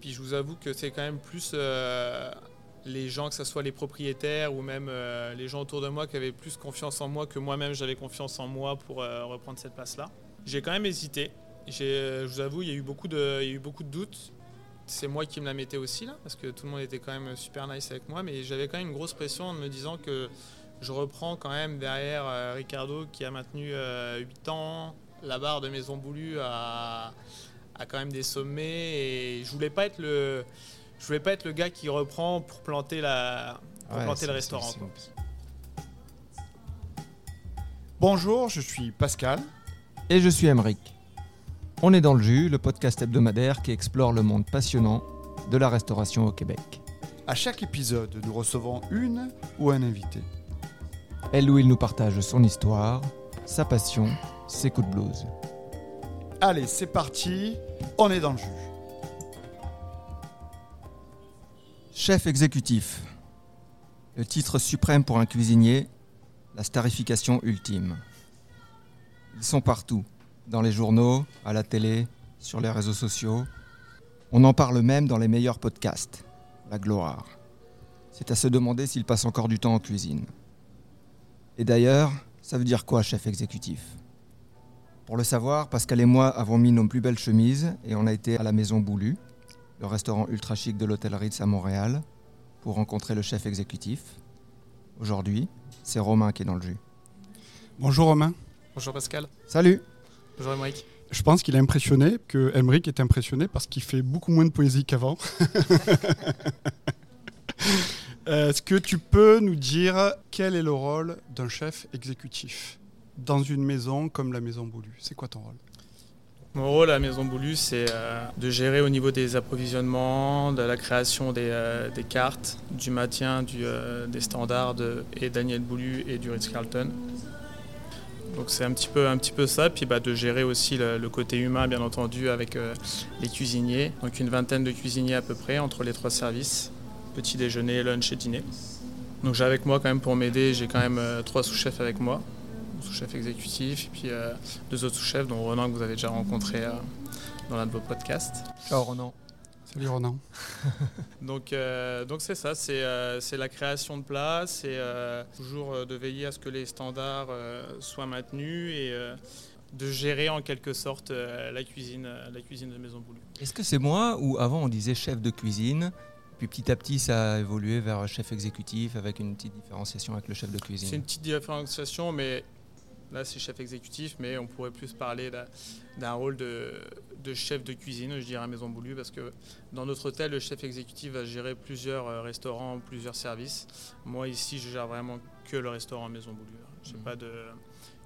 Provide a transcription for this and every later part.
Puis je vous avoue que c'est quand même plus euh, les gens, que ce soit les propriétaires ou même euh, les gens autour de moi qui avaient plus confiance en moi que moi-même j'avais confiance en moi pour euh, reprendre cette place-là. J'ai quand même hésité. Je vous avoue, il y a eu beaucoup de, il y a eu beaucoup de doutes. C'est moi qui me la mettais aussi là, parce que tout le monde était quand même super nice avec moi, mais j'avais quand même une grosse pression en me disant que je reprends quand même derrière Ricardo qui a maintenu 8 ans, la barre de Maison Boulue à, à quand même des sommets et je voulais pas être le je voulais pas être le gars qui reprend pour planter la pour Ouais, planter c'est- le restaurant. quoi. Bonjour, je suis Pascal. Et je suis Emeric. On est dans le jus, le podcast hebdomadaire qui explore le monde passionnant de la restauration au Québec. À chaque épisode, nous recevons une ou un invité. Elle où il nous partage son histoire, sa passion, ses coups de blues. Allez, c'est parti, on est dans le jus. Chef exécutif. Le titre suprême pour un cuisinier, la starification ultime. Ils sont partout, dans les journaux, à la télé, sur les réseaux sociaux. On en parle même dans les meilleurs podcasts. La gloire. C'est à se demander s'il passe encore du temps en cuisine. Et d'ailleurs, ça veut dire quoi, chef exécutif? Pour le savoir, Pascal et moi avons mis nos plus belles chemises et on a été à la Maison Boulue, le restaurant ultra chic de l'hôtel Ritz à Montréal, pour rencontrer le chef exécutif. Aujourd'hui, c'est Romain qui est dans le jus. Bonjour Romain. Bonjour Pascal. Salut Bonjour Émeric. Je pense qu'il est impressionné, que est impressionné parce qu'il fait beaucoup moins de poésie qu'avant. Est-ce que tu peux nous dire quel est le rôle d'un chef exécutif? Dans une maison comme la Maison Boulue C'est quoi ton rôle? Mon rôle à la Maison Boulue, c'est euh, de gérer au niveau des approvisionnements, de la création des, euh, cartes, du maintien euh, des standards de, et Daniel Boulu et du Ritz-Carlton. Donc c'est un petit peu, un petit peu ça, puis bah, de gérer aussi le, côté humain, bien entendu, avec les cuisiniers. Donc une vingtaine de cuisiniers à peu près entre les trois services, petit déjeuner, lunch et dîner. Donc j'ai avec moi quand même pour m'aider, j'ai quand même trois sous-chefs avec moi, sous-chef exécutif, et puis euh, deux autres sous-chefs, dont Ronan que vous avez déjà rencontré euh, dans l'un de vos podcasts. Ciao Ronan. Salut Ronan. Donc euh, donc c'est ça, c'est euh, c'est la création de plats, c'est euh, toujours de veiller à ce que les standards euh, soient maintenus et euh, de gérer en quelque sorte euh, la cuisine, euh, la cuisine de Maison Boulue. Est-ce que c'est moi ou avant on disait chef de cuisine puis petit à petit ça a évolué vers chef exécutif avec une petite différenciation avec le chef de C'est cuisine une petite différenciation, mais là c'est chef exécutif, mais on pourrait plus parler d'un- rôle de, de chef de cuisine, je dirais à Maison Boulue, parce que dans notre hôtel, le chef exécutif va gérer plusieurs euh, restaurants, plusieurs services. Moi ici, je gère vraiment que le restaurant Maison pas de,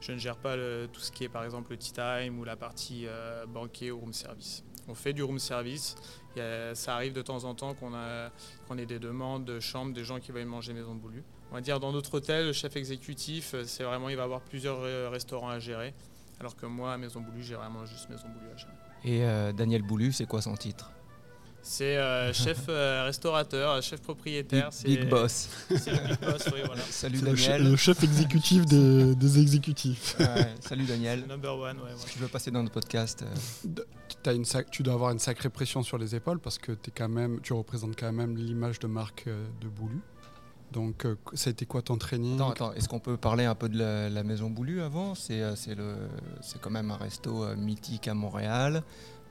je ne gère pas le- tout ce qui est par exemple le tea time ou la partie euh, banquet ou room service. On fait du room service. A- ça arrive de temps en temps qu'on ait des demandes de chambres, des gens qui veulent manger Maison Boulue. On va dire dans notre hôtel, le chef exécutif, euh, c'est vraiment, il va avoir plusieurs euh, restaurants à gérer. Alors que moi, à Maison Boulue, j'ai vraiment juste Maison Boulue à gérer. Et euh, Daniel Boulu, c'est quoi son titre? C'est euh, chef euh, restaurateur, chef propriétaire. Big, c'est- Big Boss. C'est le big boss, oui, voilà. Salut le, Daniel. le chef exécutif des, des exécutifs. Ouais, salut Daniel. Number one, ouais, Si ouais. tu veux passer dans notre podcast, euh, T'as une tu dois avoir une sacrée pression sur les épaules parce que es quand même, tu représentes quand même l'image de marque de Boulu. Donc, euh, ça a été quoi ton training Attends, attends, est-ce qu'on peut parler un peu de la, la Maison Boulue avant? C'est euh, c'est le- c'est quand même un resto euh, mythique à Montréal.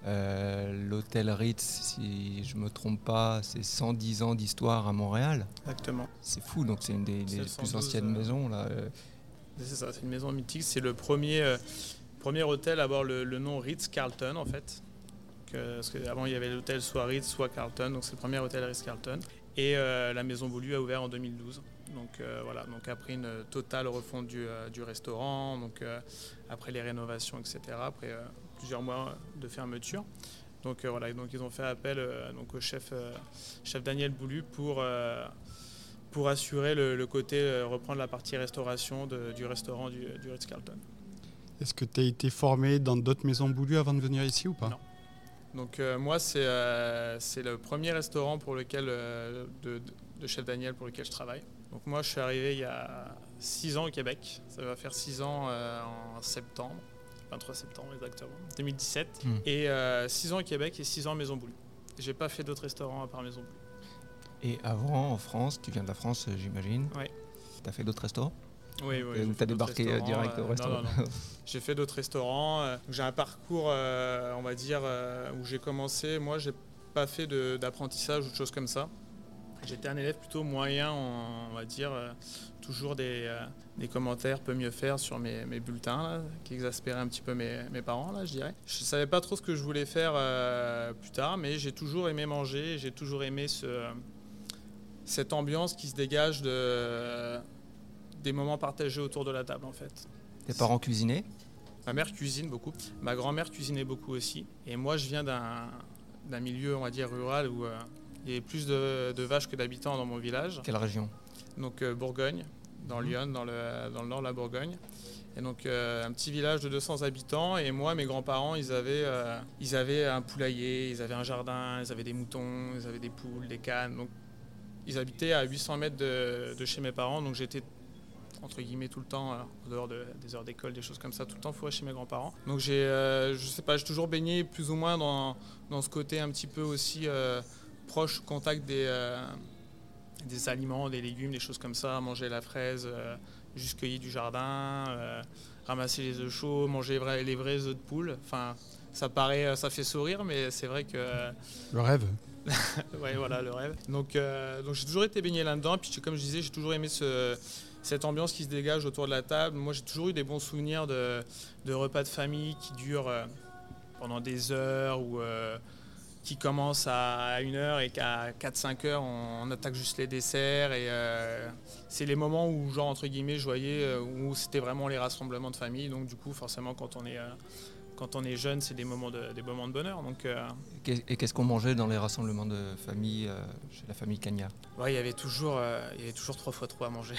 Euh, L'hôtel Ritz, si je me trompe pas, c'est 110 ans d'histoire à Montréal. Exactement. C'est fou, donc c'est une des, des C'est le plus 112, anciennes euh, maisons. Là. C'est ça, c'est une maison mythique. C'est le premier, euh, premier hôtel à avoir le, le nom Ritz-Carlton, en fait. Que- parce qu'avant, il y avait l'hôtel soit Ritz, soit Carlton. Donc, c'est le premier hôtel Ritz-Carlton. Et euh, la maison Boulue a ouvert en 2012. Donc, euh, voilà. Donc, après une totale refonte du, euh, du restaurant, donc, après les rénovations, etc., après plusieurs mois de fermeture. Donc, euh, voilà. Donc, ils ont fait appel euh, donc, au chef, euh, chef Daniel Boulu pour. pour assurer le, le côté, reprendre la partie restauration de- du restaurant du, du Ritz-Carlton. Est-ce que tu as été formé dans d'autres maisons Boulu avant de venir ici ou pas? Non. Donc euh, moi, c'est euh, c'est le premier restaurant pour lequel, euh, de, chef Daniel pour lequel je travaille. Donc moi, je suis arrivé il y a six ans au Québec. Ça va faire six ans euh, en septembre, 23 septembre exactement, 2017. Hmm. Et euh, six ans au Québec et six ans à Maison Boulue. J'ai pas fait d'autres restaurants à part Maison Bleue. Et avant, en France, tu viens de la France, j'imagine Oui. Tu as fait d'autres restaurants? Oui, oui. Tu as débarqué euh, restaurants, direct euh, au restaurant non, non. J'ai fait d'autres restaurants. euh, J'ai un parcours, euh, on va dire, euh, où j'ai commencé. Moi, j'ai pas fait d'apprentissage ou de choses comme ça. J'étais un élève plutôt moyen, on, on va dire. euh, toujours des, euh, des commentaires peut mieux faire sur mes, mes bulletins, là, qui exaspéraient un petit peu mes, mes parents, là, je dirais. Je savais pas trop ce que je voulais faire euh, plus tard, mais j'ai toujours aimé manger. J'ai toujours aimé ce, cette ambiance qui se dégage de, des moments partagés autour de la table, en fait. Tes parents cuisinaient? Ma mère cuisine beaucoup. Ma grand-mère cuisinait beaucoup aussi. Et moi, je viens d'un milieu, on va dire, rural où euh, il y avait plus de, de vaches que d'habitants dans mon village. Quelle région? Donc euh, Bourgogne, dans Mhm. Lyon, dans le, dans le nord de la Bourgogne. Et donc euh, un petit village de 200 habitants. Et moi, mes grands-parents, ils avaient, ils avaient un poulailler, ils avaient un jardin, ils avaient des moutons, ils avaient des poules, des cannes. Donc ils habitaient à 800 mètres de, de chez mes parents. Donc j'étais entre guillemets tout le temps, euh, en dehors de- des heures d'école, des choses comme ça, tout le temps fourré chez mes grands-parents. Donc j'ai, euh, je sais pas, j'ai toujours baigné plus ou moins dans, dans ce côté un petit peu aussi euh, proche, contact des, euh, des aliments, des légumes, des choses comme ça, manger la fraise juste cueillie du jardin, ramasser les œufs chauds, manger les vrais, les vrais œufs de poule. Enfin, ça paraît, ça fait sourire, mais c'est vrai que Le rêve. ouais, voilà le rêve. Donc, donc j'ai toujours été baigné là-dedans. Puis comme je disais, j'ai toujours aimé ce- cette ambiance qui se dégage autour de la table. Moi, j'ai toujours eu des bons souvenirs de, repas de famille qui durent euh, pendant des heures ou euh, qui commencent à 1 heure et qu'à 4-5 heures, on, attaque juste les desserts. Et euh, c'est les moments où, genre, entre guillemets, je voyais où c'était vraiment les rassemblements de famille. Donc, du coup, forcément, quand on est, quand on est jeune, c'est des moments de, des moments de bonheur. Donc, euh, Et qu'est-ce qu'on mangeait dans les rassemblements de famille euh, chez la famille Cagna? Ouais, il y avait toujours, euh, il y avait toujours trois fois trop à manger.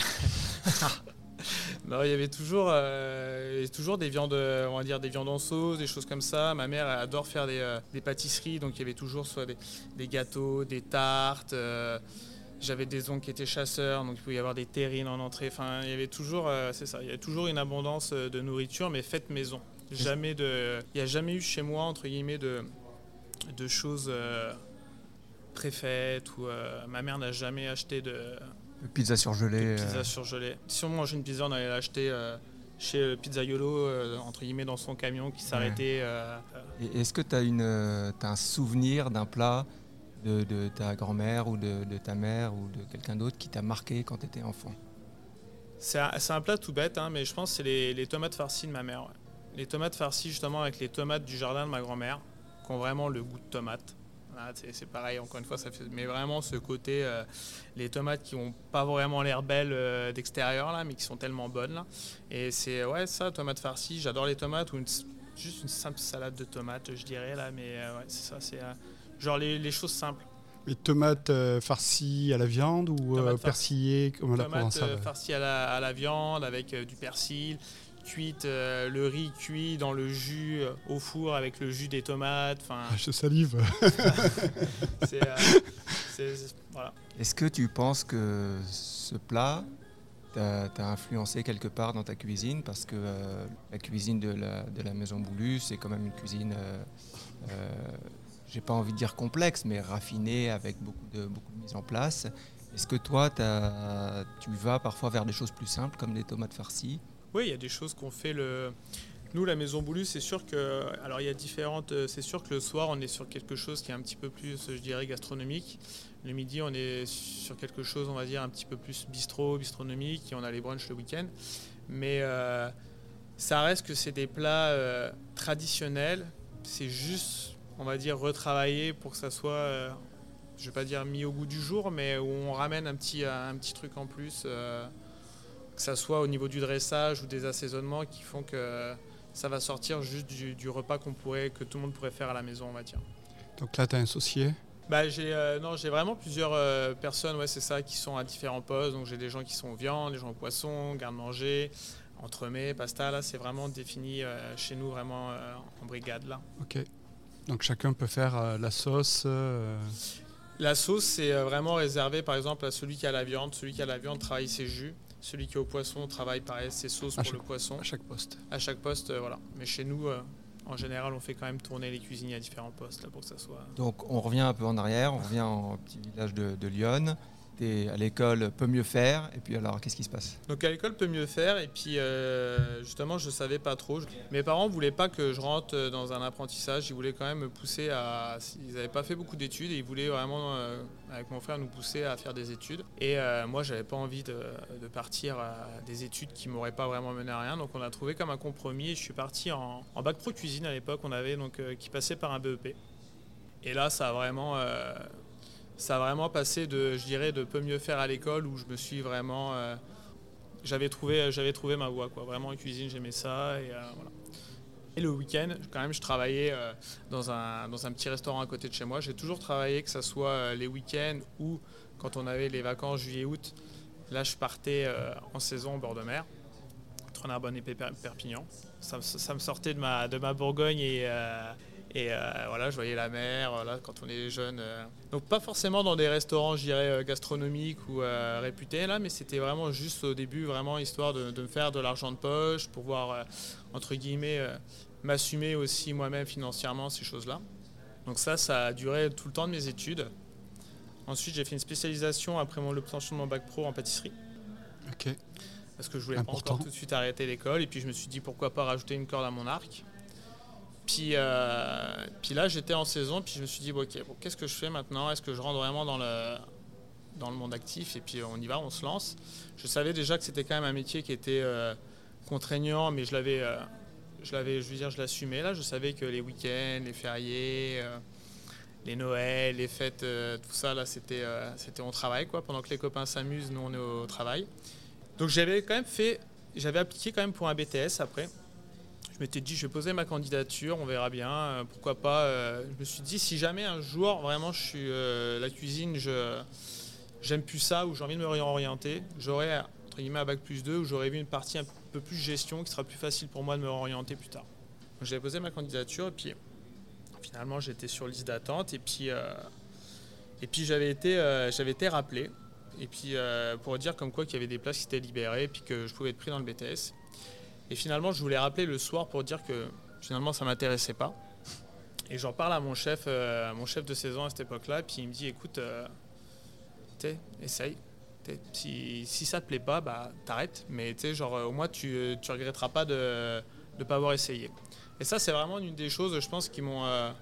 non, il y avait toujours, euh, il y avait toujours des viandes, on va dire des viandes en sauce, des choses comme ça. Ma mère adore faire des, des pâtisseries, donc il y avait toujours soit des, des gâteaux, des tartes. j'avais des oncles qui étaient chasseurs, donc il pouvait y avoir des terrines en entrée. Enfin, il y avait toujours, c'est ça, il y avait toujours une abondance de nourriture, mais faite maison. Jamais de, il n'y a jamais eu chez moi entre guillemets de, de choses. euh, préfaites ou euh, ma mère n'a jamais acheté de, Pizza surgelée. de pizza euh, surgelée. Si on mangeait une pizza, on allait l'acheter euh, chez Pizzaiolo, euh, entre guillemets, dans son camion qui s'arrêtait. euh, euh, Est-ce que tu as, un souvenir d'un plat de, de ta grand-mère ou de, de ta mère ou de quelqu'un d'autre qui t'a marqué quand tu étais enfant C'est un, plat tout bête, hein, mais je pense que c'est les, les tomates farcies de ma mère. ouais. Les tomates farcies, justement, avec les tomates du jardin de ma grand-mère, qui ont vraiment le goût de tomate. C'est pareil, encore une fois, ça fait, mais vraiment ce côté, euh, les tomates qui n'ont pas vraiment l'air belles euh, d'extérieur, là, mais qui sont tellement bonnes. Là. Et c'est, ouais, ça, tomates farcies, j'adore les tomates, ou une- juste une simple salade de tomates, je dirais, là, mais euh, ouais, c'est ça, c'est genre les, les choses simples. Les tomates farcies à la viande ou persillées comme à la tomates farcies à la, à la viande avec du persil, cuite, euh, le riz cuit dans le jus euh, au four avec le jus des tomates. Enfin, Ah, Je salive. c'est, euh, c'est- c'est- voilà. Est-ce que tu penses que ce plat t'a t'a influencé quelque part dans ta cuisine? Parce que euh, la cuisine de la, de la Maison Boulue, c'est quand même une cuisine, euh, euh, j'ai pas envie de dire complexe, mais raffinée avec beaucoup de, beaucoup de mise en place. Est-ce que toi, tu vas parfois vers des choses plus simples comme des tomates farcies? Oui, il y a des choses qu'on fait le. Nous, la Maison Boulue, c'est sûr que. Alors, il y a différentes. euh, C'est sûr que le soir, on est sur quelque chose qui est un petit peu plus, je dirais, gastronomique. Le midi, on est sur quelque chose, on va dire, un petit peu plus bistrot, bistronomique. Et on a les brunchs le week-end. Mais euh, ça reste que c'est des plats euh, traditionnels. C'est juste, on va dire, retravaillé pour que ça soit. euh, je vais pas dire mis au goût du jour, mais où on ramène un petit, un petit truc en plus. Que ça soit au niveau du dressage ou des assaisonnements qui font que ça va sortir juste du, du repas qu'on pourrait, que tout le monde pourrait faire à la maison, on va dire. Donc là, tu as un associé. Bah, j'ai euh, non, j'ai vraiment plusieurs euh, personnes, ouais, c'est ça, qui sont à différents postes. Donc j'ai des gens qui sont viande, des gens poisson, garde-manger, entremets, pasta. Là, c'est vraiment défini euh, chez nous, vraiment en brigade là. Ok. Donc chacun peut faire la sauce. La sauce, c'est vraiment réservé, par exemple, à celui qui a la viande. Celui qui a la viande travaille ses jus. Celui qui est au poisson travaille pareil ses sauces À pour le poisson. à chaque poste. À chaque poste, euh, voilà. Mais chez nous, euh, en général, on fait quand même tourner les cuisiniers à différents postes là, pour que ça soit. Donc on revient un peu en arrière, on revient au petit village de, de Lyon. À l'école peut mieux faire, et puis alors qu'est-ce qui se passe? Donc à l'école peut mieux faire, et puis euh, justement je savais pas trop. Mes parents voulaient pas que je rentre dans un apprentissage, ils voulaient quand même me pousser à. Ils n'avaient pas fait beaucoup d'études et ils voulaient vraiment, euh, avec mon frère, nous pousser à faire des études. Et euh, moi j'avais pas envie de, partir à des études qui m'auraient pas vraiment mené à rien, donc on a trouvé comme un compromis. Je suis parti en bac pro cuisine à l'époque, on avait donc qui passait par un BEP. Et là ça a vraiment ça a vraiment passé de, je dirais, de peu mieux faire à l'école où je me suis vraiment. Euh, j'avais trouvé, j'avais trouvé ma voie, quoi. Vraiment en cuisine, j'aimais ça. Et, euh, le week-end, quand même, je travaillais euh, dans, un, dans un petit restaurant à côté de chez moi. J'ai toujours travaillé, que ce soit les week-ends ou quand on avait les vacances juillet-août. Là, je partais en saison au bord de mer, entre Narbonne et Perpignan. Ça, ça, me sortait de ma, de ma Bourgogne et et euh, voilà, je voyais la mer voilà, quand on est jeune. Euh. Donc pas forcément dans des restaurants, je dirais, euh, gastronomiques ou réputés, là, mais c'était vraiment juste au début, vraiment histoire de, me faire de l'argent de poche, pouvoir, entre guillemets, m'assumer aussi moi-même financièrement ces choses-là. Donc ça, ça a duré tout le temps de mes études. Ensuite, j'ai fait une spécialisation après l'obtention de mon bac pro en pâtisserie. Ok. Parce que je voulais pas encore tout de suite arrêter l'école. Et puis je me suis dit pourquoi pas rajouter une corde à mon arc. Puis, euh, puis là, j'étais en saison, puis je me suis dit, ok, bon, qu'est-ce que je fais maintenant? Est-ce que je rentre vraiment dans le, dans le monde actif? Et puis on y va, on se lance. Je savais déjà que c'était quand même un métier qui était euh, contraignant, mais je l'avais, euh, je l'avais, je veux dire, je l'assumais. Là, je savais que les week-ends, les fériés, les Noëls, les fêtes, tout ça, là, c'était, c'était on travail, quoi. Pendant que les copains s'amusent, nous, on est au travail. Donc j'avais quand même fait, j'avais appliqué quand même pour un BTS après je m'étais dit, je vais poser ma candidature, on verra bien, euh, pourquoi pas. Euh, je me suis dit, si jamais un jour, vraiment, je suis euh, la cuisine, je j'aime plus ça, ou j'ai envie de me réorienter, j'aurais, entre guillemets, un bac plus 2, où j'aurais vu une partie un peu plus gestion, qui sera plus facile pour moi de me réorienter plus tard. J'avais posé ma candidature, et puis finalement, j'étais sur liste d'attente, et puis, et puis j'avais été, j'avais été rappelé, et puis pour dire comme quoi qu'il y avait des places qui étaient libérées, et puis que je pouvais être pris dans le BTS. Et finalement, je voulais rappeler le soir pour dire que finalement, ça m'intéressait pas. Et j'en parle à mon chef, euh, mon chef de saison à cette époque-là, puis il me dit écoute, euh, essaye. si, si ça te plaît pas, bah t'arrêtes. Mais genre, au moins, tu, tu regretteras pas de ne pas avoir essayé. Et ça, c'est vraiment une des choses, je pense, qui m'ont. Euh,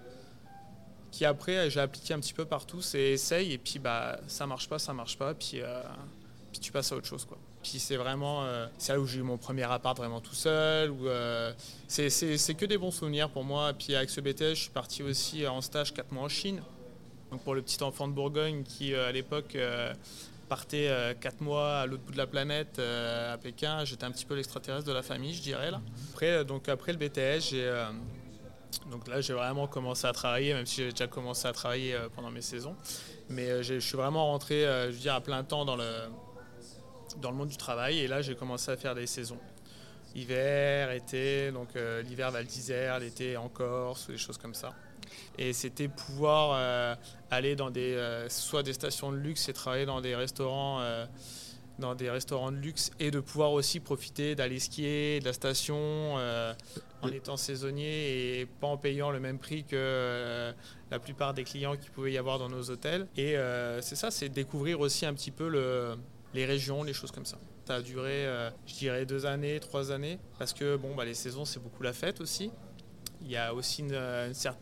qui après, j'ai appliqué un petit peu partout, c'est essaye, et puis bah ça marche pas, ça marche pas, puis, puis tu passes à autre chose. quoi. C'est vraiment, euh, c'est là où j'ai eu mon premier appart vraiment tout seul. Où, euh, c'est, que des bons souvenirs pour moi. Puis avec ce BTS, je suis parti aussi en stage 4 mois en Chine. Donc pour le petit enfant de Bourgogne qui euh, à l'époque partait 4 mois à l'autre bout de la planète à Pékin, j'étais un petit peu l'extraterrestre de la famille, je dirais là. Après, donc après le BTS, j'ai donc là, j'ai vraiment commencé à travailler, même si j'avais déjà commencé à travailler pendant mes saisons. Mais je suis vraiment rentré, je veux dire, à plein temps dans le, dans le monde du travail. Et là, j'ai commencé à faire des saisons. Hiver, été, donc euh, l'hiver Val d'Isère, l'été en Corse, des choses comme ça. Et c'était pouvoir euh, aller dans des, euh, soit des stations de luxe et travailler dans des restaurants, dans des restaurants de luxe et de pouvoir aussi profiter d'aller skier, de la station en étant saisonnier et pas en payant le même prix que la plupart des clients qui pouvaient y avoir dans nos hôtels. Et c'est ça, c'est découvrir aussi un petit peu le, les régions, les choses comme ça. Ça a duré, euh, je dirais, deux années, trois années, parce que bon, bah, les saisons, c'est beaucoup la fête aussi. Il y a aussi une,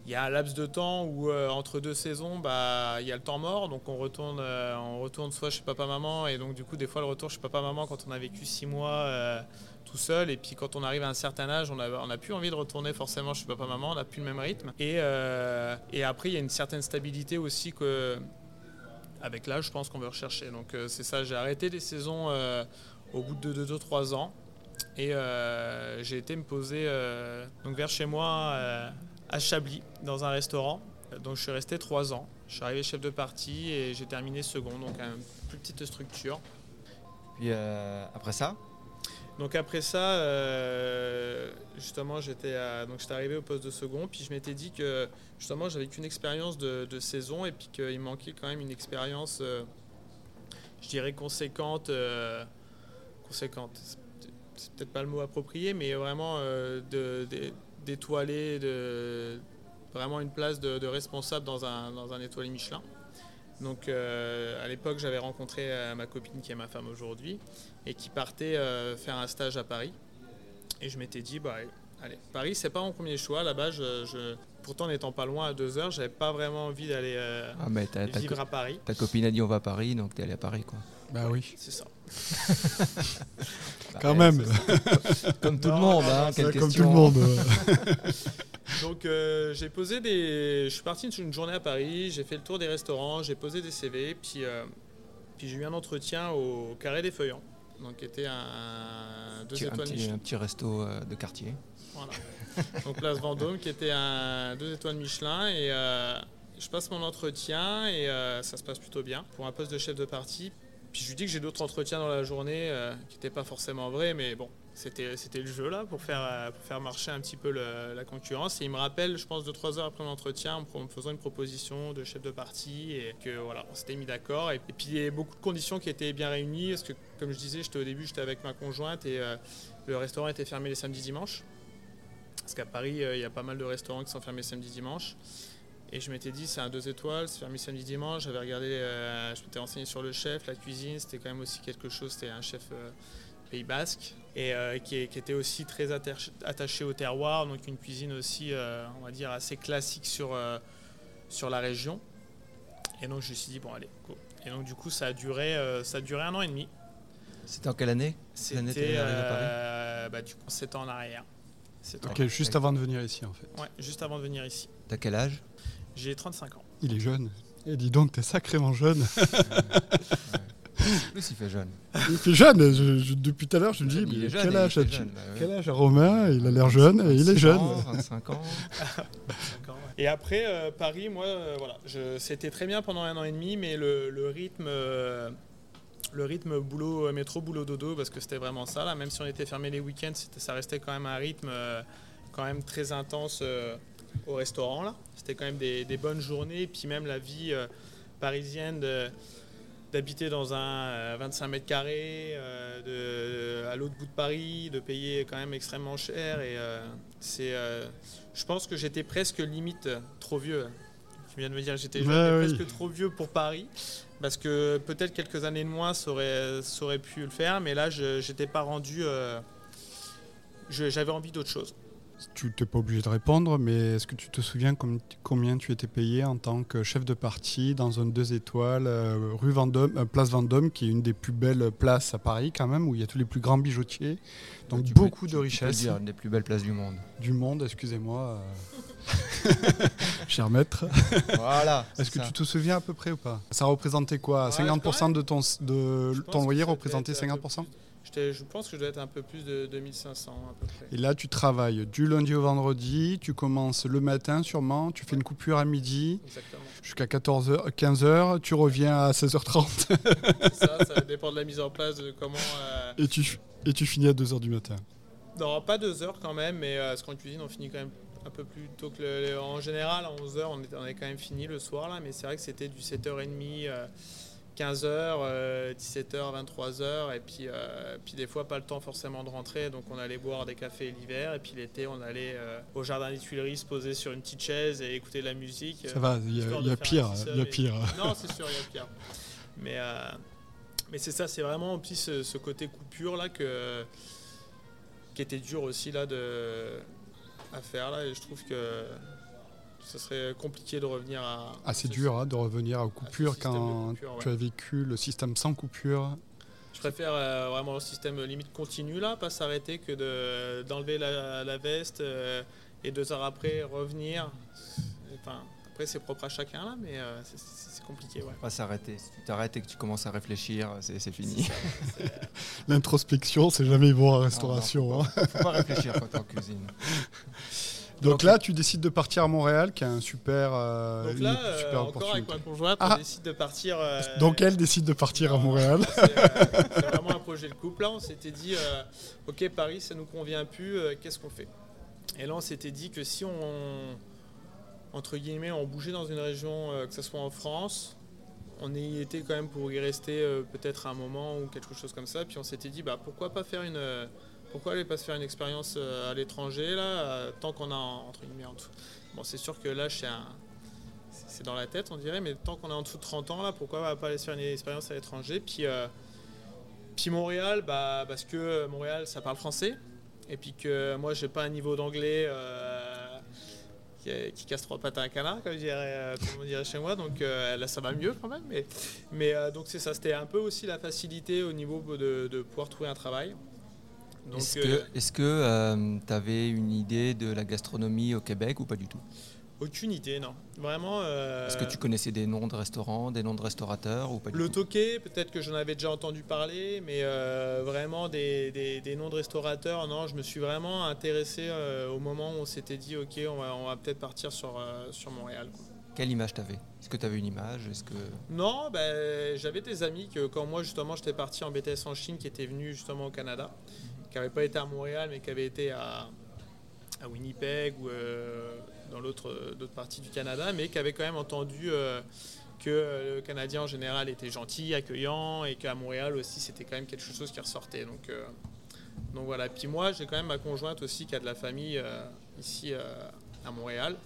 il y a un laps de temps où euh, entre deux saisons, bah, il y a le temps mort, donc on retourne, euh, on retourne soit chez papa-maman, et donc du coup, des fois, le retour chez papa-maman quand on a vécu six mois tout seul, et puis quand on arrive à un certain âge, on n'a on a plus envie de retourner forcément chez papa-maman, on n'a plus le même rythme. Et, et après, il y a une certaine stabilité aussi que avec l'âge, je pense qu'on veut rechercher. Donc euh, c'est ça, j'ai arrêté les saisons euh, au bout de 2-3 ans et euh, j'ai été me poser donc vers chez moi à Chablis dans un restaurant. Donc je suis resté 3 ans. Je suis arrivé chef de partie et j'ai terminé second, donc une plus petite structure. Puis après ça? Donc après ça, euh, justement, j'étais arrivé au poste de second, puis je m'étais dit que justement j'avais qu'une expérience de, saison et puis qu'il manquait quand même une expérience, euh, je dirais conséquente, euh, conséquente. C'est peut-être pas le mot approprié, mais vraiment d'étoilé, de, vraiment une place de, responsable dans un, dans un étoilé Michelin. Donc à l'époque, j'avais rencontré ma copine qui est ma femme aujourd'hui et qui partait faire un stage à Paris. Et je m'étais dit, bah, allez, Paris, c'est pas mon premier choix. Là-bas, je, pourtant n'étant pas loin à deux heures, j'avais pas vraiment envie d'aller euh, ah, vivre à Paris. Ta copine a dit on va à Paris, donc tu es allé à Paris, quoi. Bah oui. C'est ça. Quand même. Comme tout le monde, hein, Comme tout le monde. donc euh, j'ai posé des. Je suis parti une journée à Paris, j'ai fait le tour des restaurants, j'ai posé des CV, puis, euh, puis j'ai eu un entretien au Carré des Feuillants donc qui était un, deux étoiles un petit, un petit resto euh, de quartier. Voilà. donc place Vendôme qui était un deux étoiles Michelin et je passe mon entretien et ça se passe plutôt bien pour un poste de chef de parti. Puis je lui dis que j'ai d'autres entretiens dans la journée qui n'étaient pas forcément vrais, mais bon, c'était, le jeu là pour faire, pour faire marcher un petit peu la concurrence. Et il me rappelle, je pense, deux trois heures après l'entretien, en me faisant une proposition de chef de parti et que voilà, on s'était mis d'accord. Et, puis il y a beaucoup de conditions qui étaient bien réunies parce que, comme je disais, j'étais au début, j'étais avec ma conjointe et euh, le restaurant était fermé les samedis dimanches. Parce qu'à Paris, euh, il y a pas mal de restaurants qui sont fermés samedi dimanche. Et je m'étais dit, c'est un deux étoiles, c'est fermé samedi dimanche. J'avais regardé, euh, je m'étais renseigné sur le chef, la cuisine, c'était quand même aussi quelque chose. C'était un chef Pays Basque et euh, qui, était aussi très attaché, au terroir, donc une cuisine aussi, euh, on va dire, assez classique sur, euh, sur la région. Et donc je me suis dit, bon allez, go. Et donc du coup ça a duré, ça a duré un an et demi. C'était en quelle année? C'était bah, du coup 7 ans en arrière. Ok, juste avant de venir ici en fait. Ouais, juste avant de venir ici. T'as quel âge? J'ai 35 ans. Il est jeune. Et dis donc, t'es sacrément jeune. plus, il fait jeune. Il fait jeune. depuis tout à l'heure, je me dis, mais quel, âge quel âge a Romain Il a l'air jeune et il est jeune. 25 ans. Et après, euh, Paris, moi, euh, voilà, c'était très bien pendant un an et demi, mais le, rythme. Euh, le rythme boulot métro boulot dodo parce que c'était vraiment ça là même si on était fermé les week-ends ça restait quand même un rythme quand même très intense au restaurant là c'était quand même des, des, bonnes journées et puis même la vie parisienne de, d'habiter dans un 25 euh, mètres carrés euh, à l'autre bout de Paris, de payer quand même extrêmement cher. Et euh, c'est, je pense que j'étais presque limite trop vieux. Tu viens de me dire que j'étais presque trop vieux pour Paris. Parce que peut-être quelques années de moins, ça aurait, ça aurait pu le faire. Mais là, je n'étais pas rendu. j'avais envie d'autre chose. Tu n'es pas obligé de répondre, mais est-ce que tu te souviens combien tu étais payé en tant que chef de parti dans un deux étoiles, euh, rue Vendôme, euh, place Vendôme, qui est une des plus belles places à Paris quand même, où il y a tous les plus grands bijoutiers, donc beaucoup de richesses. dire une des plus belles places du monde. Du monde, excusez-moi. Euh. Cher maître. Voilà. Est-ce que tu te souviens à peu près ou pas? Ça représentait quoi? 50% de ton, de ton loyer représentait 50% je pense que je dois être un peu plus de 2500 à peu près. Et là, tu travailles du lundi au vendredi, tu commences le matin sûrement, tu fais une coupure à midi jusqu'à 14h, 15h, tu reviens à 16h30. ça, ça dépend de la mise en place, de comment... Euh, et, tu, et tu finis à 2h du matin Non, pas 2h quand même, mais euh, parce qu'en cuisine, on finit quand même un peu plus tôt que le, en général à 11h on est, on est quand même fini le soir là mais c'est vrai que c'était du 7h30 15h, 17h, 23h, et puis, euh, puis des fois pas le temps forcément de rentrer, donc on allait boire des cafés l'hiver, et puis l'été on allait euh, au jardin des Tuileries se poser sur une petite chaise et écouter de la musique. Ça va, il y, a, pire, il y a pire. Non, c'est sûr, il y a pire. Mais, euh, mais c'est ça, c'est vraiment aussi ce, ce, côté coupure là que, qui était dur aussi là de, à faire là, et je trouve que ce serait compliqué de revenir à. Assez dur hein, de revenir à coupure quand tu as vécu le système sans coupure. Je préfère euh, vraiment le système limite continu là, pas s'arrêter que d'enlever la, veste euh, et deux heures après revenir. Enfin, après c'est propre à chacun là, mais euh, c'est compliqué. Ouais. Pas s'arrêter. Si tu t'arrêtes et que tu commences à réfléchir, c'est fini. L'introspection, c'est jamais bon en restauration. Non, faut, hein. faut, pas réfléchir quand tu en cuisine. Donc, là, tu décides de partir à Montréal, qui est un super. Euh, Donc là, euh, encore avec ma conjointe, on ah. décide de partir. Euh, Donc elle décide de partir à Montréal. C'est vraiment un projet de couple. Là, on s'était dit, ok, Paris, ça nous convient plus. Qu'est-ce qu'on fait? Et là, on s'était dit que si on, entre guillemets, on bougeait dans une région, que ce soit en France, on y était quand même pour y rester peut-être un moment ou quelque chose comme ça. Puis on s'était dit, bah pourquoi pas faire une pourquoi aller pas se faire une expérience à l'étranger là, tant qu'on a entre guillemets en tout. Bon, c'est sûr que là, c'est dans la tête, on dirait, mais tant qu'on est en dessous de 30 ans là, pourquoi pas aller se faire une expérience à l'étranger? Puis puis Montréal, bah, parce que Montréal, ça parle français. Et puis que moi, j'ai pas un niveau d'anglais euh, qui, casse trois pattes à un canard, comme, dirait, dirait chez moi. Donc euh, là, ça va mieux quand même. Mais, euh, donc c'est ça, c'était un peu aussi la facilité au niveau de pouvoir trouver un travail. Est-ce que tu avais une idée de la gastronomie au Québec ou pas du tout? Aucune idée, non. Vraiment. Euh, Est-ce que tu connaissais des noms de restaurants, des noms de restaurateurs ou pas Le Toqué, peut-être que j'en avais déjà entendu parler, mais euh, vraiment des, noms de restaurateurs, non. Je me suis vraiment intéressé euh, au moment où on s'était dit, ok, on va, on va peut-être partir sur, sur Montréal. Quelle image t'avais? Est-ce que tu avais une image? Est-ce que Non, ben, j'avais des amis que quand moi justement j'étais parti en BTS en Chine, qui étaient venus justement au Canada, qui n'avaient pas été à Montréal, mais qui avaient été à, Winnipeg ou dans l'autre parties du Canada, mais qui avait quand même entendu euh, que le Canadien en général était gentil, accueillant, et qu'à Montréal aussi c'était quand même quelque chose qui ressortait. Donc, euh, donc voilà. Puis moi j'ai quand même ma conjointe aussi qui a de la famille euh, ici à Montréal.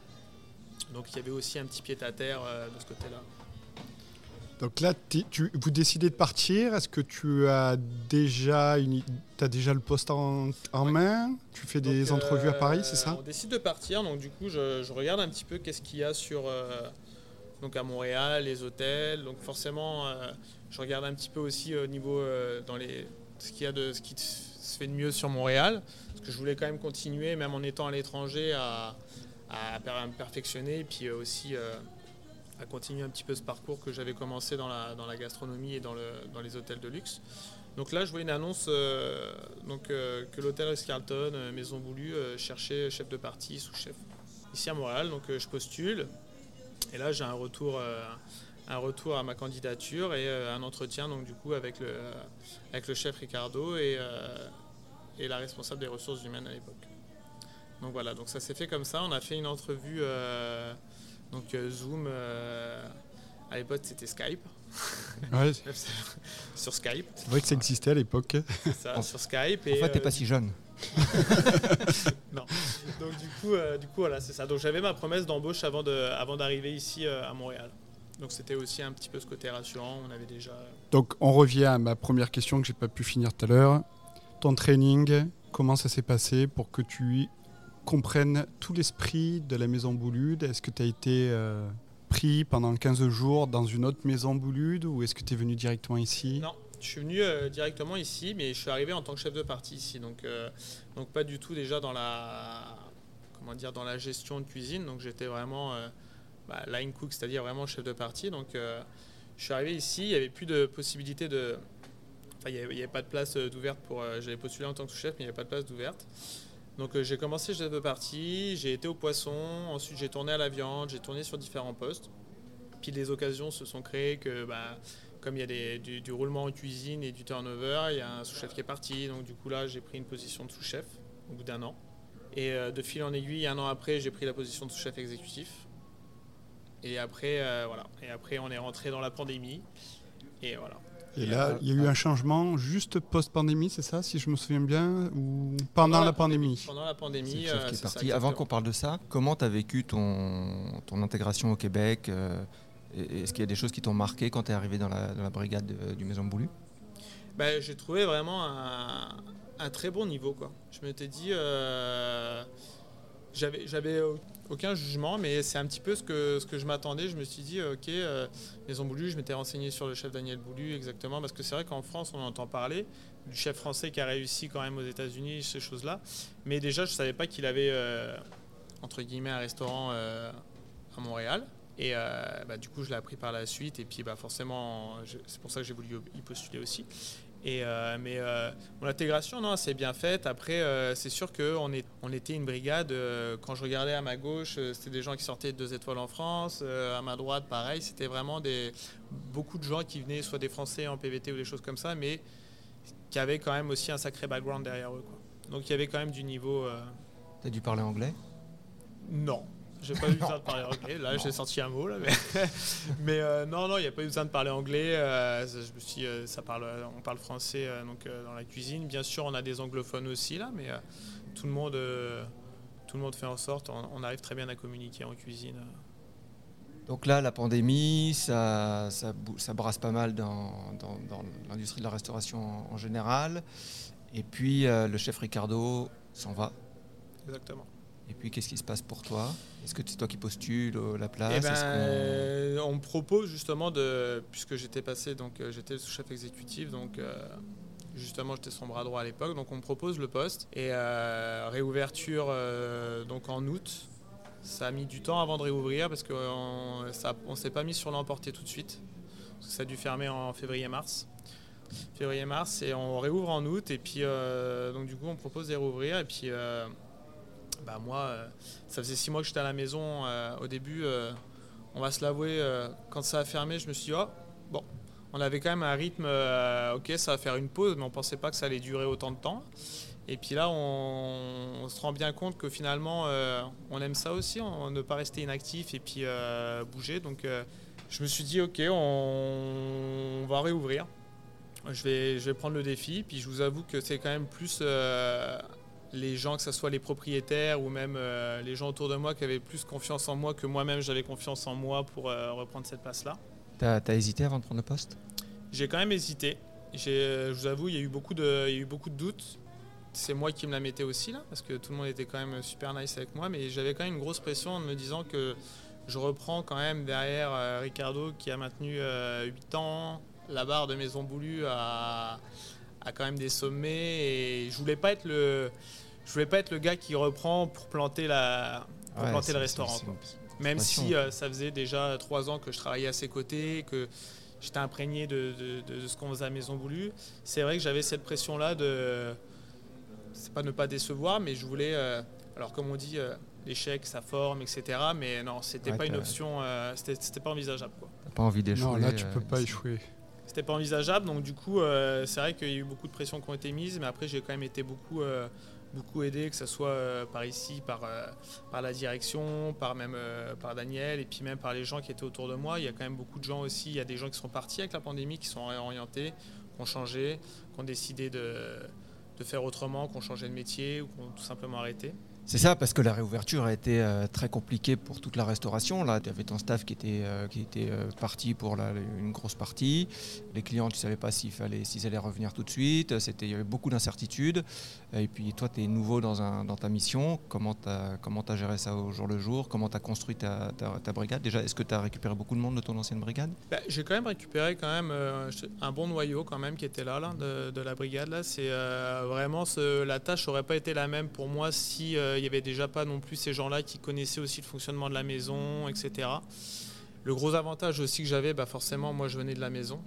Donc il y avait aussi un petit pied à terre de ce côté-là. Donc là, tu, vous décidez de partir. Est-ce que tu as déjà, une, as déjà le poste en, main? Tu fais des entrevues à Paris, c'est ça? On décide de partir. Donc du coup, je, regarde un petit peu qu'est-ce qu'il y a sur euh, donc à Montréal, les hôtels. Donc forcément, euh, je regarde un petit peu aussi au niveau euh, dans les ce qu'il y a de ce qui se fait de mieux sur Montréal, parce que je voulais quand même continuer, même en étant à l'étranger, à, à, me perfectionner, et puis aussi à continuer un petit peu ce parcours que j'avais commencé dans la, dans la gastronomie et dans, le, dans les hôtels de luxe. Donc là, je vois une annonce euh, donc, euh, que l'hôtel Ritz-Carlton, euh, Maison Boulue, cherchait chef de partie, sous-chef. Ici à Montréal, donc je postule. Et là, j'ai un retour, un retour à ma candidature et un entretien donc, du coup, avec, le, avec le chef Ricardo et, et la responsable des ressources humaines à l'époque. Donc voilà, donc ça s'est fait comme ça. On a fait une entrevue donc euh, Zoom, euh, à l'époque c'était Skype. sur Skype. C'est vrai que ça existait à l'époque. Ça, sur Skype. Et, en fait, t'es pas euh, si jeune. non. Donc du coup, du coup voilà, c'est ça. Donc j'avais ma promesse d'embauche avant de, avant d'arriver ici à Montréal. Donc c'était aussi un petit peu ce côté rassurant. On avait déjà. Donc on revient à ma première question que j'ai pas pu finir tout à l'heure. Ton training, comment ça s'est passé pour que tu comprennent tout l'esprit de la maison Boulude Est-ce que tu as été euh, pris pendant 15 jours dans une autre maison Boulude ou est-ce que tu es venu directement ici? Non, je suis venu euh, directement ici, mais je suis arrivé en tant que chef de partie ici. Donc, euh, donc pas du tout déjà dans la, comment dire, dans la gestion de cuisine. Donc j'étais vraiment bah, line cook, c'est-à-dire vraiment chef de partie. Donc je suis arrivé ici, il n'y avait plus de possibilité de... Enfin, il n'y avait, pas de place d'ouverte pour... J'avais postulé en tant que sous-chef, mais il n'y avait pas de place d'ouverte. Donc euh, j'ai commencé chef de partie, j'ai été au poisson, ensuite j'ai tourné à la viande, j'ai tourné sur différents postes. Puis les occasions se sont créées que, bah, comme il y a du, roulement en cuisine et du turnover, il y a un sous-chef qui est parti. Donc du coup là, j'ai pris une position de sous-chef au bout d'un an. Et euh, de fil en aiguille, un an après, j'ai pris la position de sous-chef exécutif. Et après, euh, voilà. Et après, on est rentré dans la pandémie. Et voilà. Et là, il y a eu un changement juste post-pandémie, c'est ça, si je me souviens bien, ou pendant, la, pandémie, Pendant la pandémie. Euh, est parti. Avant qu'on parle de ça, comment tu as vécu ton, ton intégration au Québec euh, Est-ce qu'il y a des choses qui t'ont marqué quand tu es arrivé dans la, dans la brigade du Maison Boulu? Ben, J'ai trouvé vraiment un, un, très bon niveau. Quoi. Je m'étais dit, euh, j'avais aucun jugement, mais c'est un petit peu ce que, ce que je m'attendais. Je me suis dit, ok, euh, Maison Boulu, je m'étais renseigné sur le chef Daniel Boulu exactement, parce que c'est vrai qu'en France, on entend parler du chef français qui a réussi quand même aux États-Unis, ces choses-là. Mais déjà, je ne savais pas qu'il avait, euh, entre guillemets, un restaurant euh, à Montréal. Et bah, du coup, je l'ai appris par la suite. Et puis, bah, forcément, c'est pour ça que j'ai voulu y postuler aussi. Et, euh, mais euh, mon intégration, non, c'est bien faite. Après, euh, c'est sûr qu'on on était une brigade. quand je regardais à ma gauche, c'était des gens qui sortaient de deux étoiles en France. à ma droite, pareil. C'était vraiment des, beaucoup de gens qui venaient, soit des Français en PVT ou des choses comme ça, mais qui avaient quand même aussi un sacré background derrière eux. Quoi. Donc il y avait quand même du niveau. Tu as dû parler anglais? Non. J'ai pas eu besoin de parler anglais. Là, j'ai sorti un mot. Là, mais, euh, non, non, il n'y a pas eu besoin de parler anglais. Euh, je me suis, ça parle, on parle français donc, dans la cuisine. Bien sûr, on a des anglophones aussi là, mais tout le monde, tout le monde fait en sorte. On, arrive très bien à communiquer en cuisine. Donc là, la pandémie, ça, ça, ça brasse pas mal dans, dans, dans l'industrie de la restauration en, général. Et puis, le chef Ricardo s'en va. Exactement. Et puis, qu'est-ce qui se passe pour toi? Est-ce que c'est toi qui postules euh, la place? Eh ben, on... me propose justement de, puisque j'étais passé, donc euh, j'étais sous-chef exécutif, donc euh, justement j'étais son bras droit à l'époque, donc on me propose le poste. Et réouverture donc en août. Ça a mis du temps avant de réouvrir parce qu'on ne s'est pas mis sur l'emporter tout de suite. ça a dû fermer en février-mars février-mars et on réouvre en août. Et puis donc du coup on propose de réouvrir. Et puis bah moi, euh, ça faisait six mois que j'étais à la maison. Euh, au début, euh, on va se l'avouer, quand ça a fermé, je me suis dit, oh, bon, on avait quand même un rythme, ok, ça va faire une pause, mais on pensait pas que ça allait durer autant de temps. Et puis là, on, se rend bien compte que finalement, on aime ça aussi, on, ne pas rester inactif et puis bouger. Donc, je me suis dit, ok, on, va réouvrir. Je vais, je vais prendre le défi. Puis je vous avoue que c'est quand même plus les gens, que ce soit les propriétaires ou même euh, les gens autour de moi qui avaient plus confiance en moi que moi-même j'avais confiance en moi pour euh, reprendre cette place-là. T'as as hésité avant de prendre le poste? J'ai quand même hésité. Euh, je vous avoue, il y a eu beaucoup de, il y a eu beaucoup de doutes. C'est moi qui me la mettais aussi là, parce que tout le monde était quand même super nice avec moi, mais j'avais quand même une grosse pression en me disant que je reprends quand même derrière Ricardo qui a maintenu 8 ans, la barre de Maison Boulue à a quand même des sommets et je voulais pas être le je voulais pas être le gars qui reprend pour planter la pour planter le restaurant même si euh, ça faisait déjà trois ans que je travaillais à ses côtés que j'étais imprégné de, de, ce qu'on faisait à Maison Voulue c'est vrai que j'avais cette pression là de c'est pas ne pas décevoir mais je voulais euh, alors comme on dit euh, l'échec ça forme etc mais non c'était pas une option c'était pas envisageable quoi. Pas envie d'échouer non là tu peux pas échouer c'était pas envisageable. Donc du coup, euh, c'est vrai qu'il y a eu beaucoup de pressions qui ont été mises, mais après j'ai quand même été beaucoup, euh, beaucoup aidé, que ce soit euh, par ici, par, la direction, par même par Daniel, et puis même par les gens qui étaient autour de moi. Il y a quand même beaucoup de gens aussi. Il y a des gens qui sont partis avec la pandémie, qui sont réorientés, qui ont changé, qui ont décidé de, de faire autrement, qui ont changé de métier ou qui ont tout simplement arrêté. C'est ça, parce que la réouverture a été euh, très compliquée pour toute la restauration. Là, tu avais ton staff qui était, euh, qui était euh, parti pour une grosse partie. Les clients, tu ne savais pas s'ils allaient revenir tout de suite. Il y avait beaucoup d'incertitudes. Et puis toi, tu es nouveau dans, un, dans ta mission. Comment tu as, géré ça au jour le jour? Comment tu as construit ta, ta, brigade? Déjà, est-ce que tu as récupéré beaucoup de monde de ton ancienne brigade? Bah, J'ai quand même récupéré quand même, un bon noyau quand même qui était là, là de, la brigade. Là. C'est, vraiment, la tâche n'aurait pas été la même pour moi si il n'y avait déjà pas non plus ces gens-là qui connaissaient aussi le fonctionnement de la maison, etc. Le gros avantage aussi que j'avais, bah forcément, moi je venais de la maison.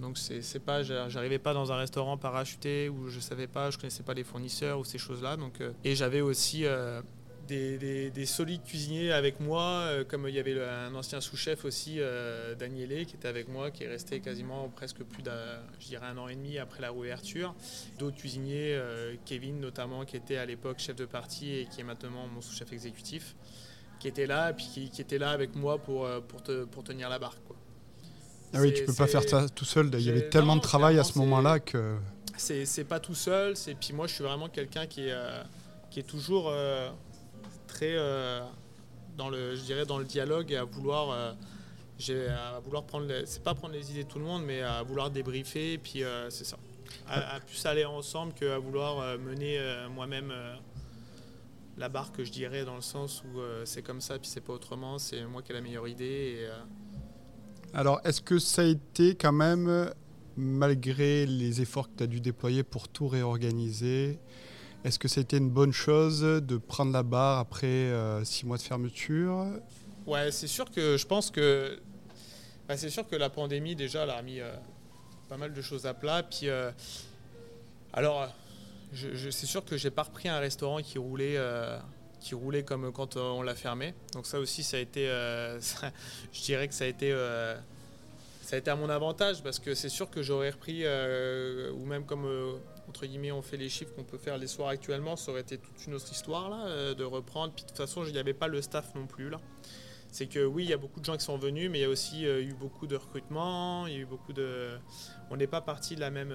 Donc c'est pas, j'arrivais pas dans un restaurant parachuté où je savais pas, je connaissais pas les fournisseurs ou ces choses-là. Donc euh, et j'avais aussi euh, des, solides cuisiniers avec moi, euh, comme il y avait un ancien sous-chef aussi, euh, Danielé, qui était avec moi, qui est resté quasiment presque plus d'un, je dirais un an et demi après la réouverture. D'autres cuisiniers, euh, Kevin notamment, qui était à l'époque chef de partie et qui est maintenant mon sous-chef exécutif, qui était là, et puis qui, était là avec moi pour, pour, te, pour tenir la barque. Quoi. Ah oui, tu peux pas faire ça tout seul. Il y avait tellement de travail à ce moment-là que. C'est pas tout seul. Puis moi, je suis vraiment quelqu'un qui est, qui est toujours euh, dans le, je dirais, dans le dialogue et à vouloir, euh, à vouloir prendre, c'est pas prendre les idées de tout le monde, mais à vouloir débriefer. Et puis euh, c'est ça, à, plus aller ensemble qu'à vouloir mener moi-même la barque, je dirais, dans le sens où c'est comme ça, puis c'est pas autrement. C'est moi qui ai la meilleure idée. Alors, est-ce que ça a été quand même, malgré les efforts que tu as dû déployer pour tout réorganiser, est-ce que c'était une bonne chose de prendre la barre après euh, six mois de fermeture? Ouais, c'est sûr que je pense que bah, c'est sûr que la pandémie déjà a mis euh, pas mal de choses à plat. Puis euh, alors, c'est sûr que j'ai pas repris un restaurant qui roulait qui roulait comme quand on l'a fermé. Donc ça aussi, ça a été, je dirais que ça a été ça a été à mon avantage parce que c'est sûr que j'aurais repris, ou même comme entre guillemets on fait les chiffres qu'on peut faire les soirs actuellement, ça aurait été toute une autre histoire là, euh, de reprendre. Puis de toute façon, il n'y avait pas le staff non plus là. C'est que oui, il y a beaucoup de gens qui sont venus, mais il y a aussi eu beaucoup de recrutement, il y a eu beaucoup de. On n'est pas parti de la même.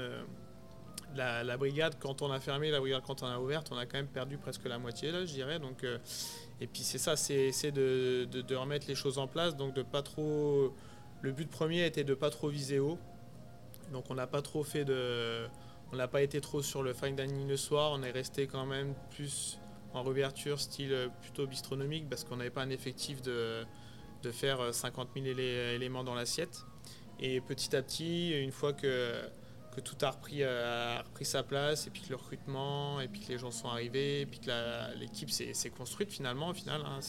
La, la, brigade, quand on a fermé, la brigade, quand on a ouvert, on a quand même perdu presque la moitié, là, je dirais. Donc, et puis c'est ça, c'est essayer de, remettre les choses en place, donc de pas trop le but premier était de pas trop viser haut. Donc on n'a pas trop fait de. On n'a pas été trop sur le fine dining le soir, on est resté quand même plus en réouverture style plutôt bistronomique parce qu'on n'avait pas un effectif de, de faire 50 000 éléments dans l'assiette. Et petit à petit, une fois que, que tout a repris, a repris sa place, et puis que le recrutement, et puis que les gens sont arrivés, et puis que l'équipe s'est construite finalement, au final, hein,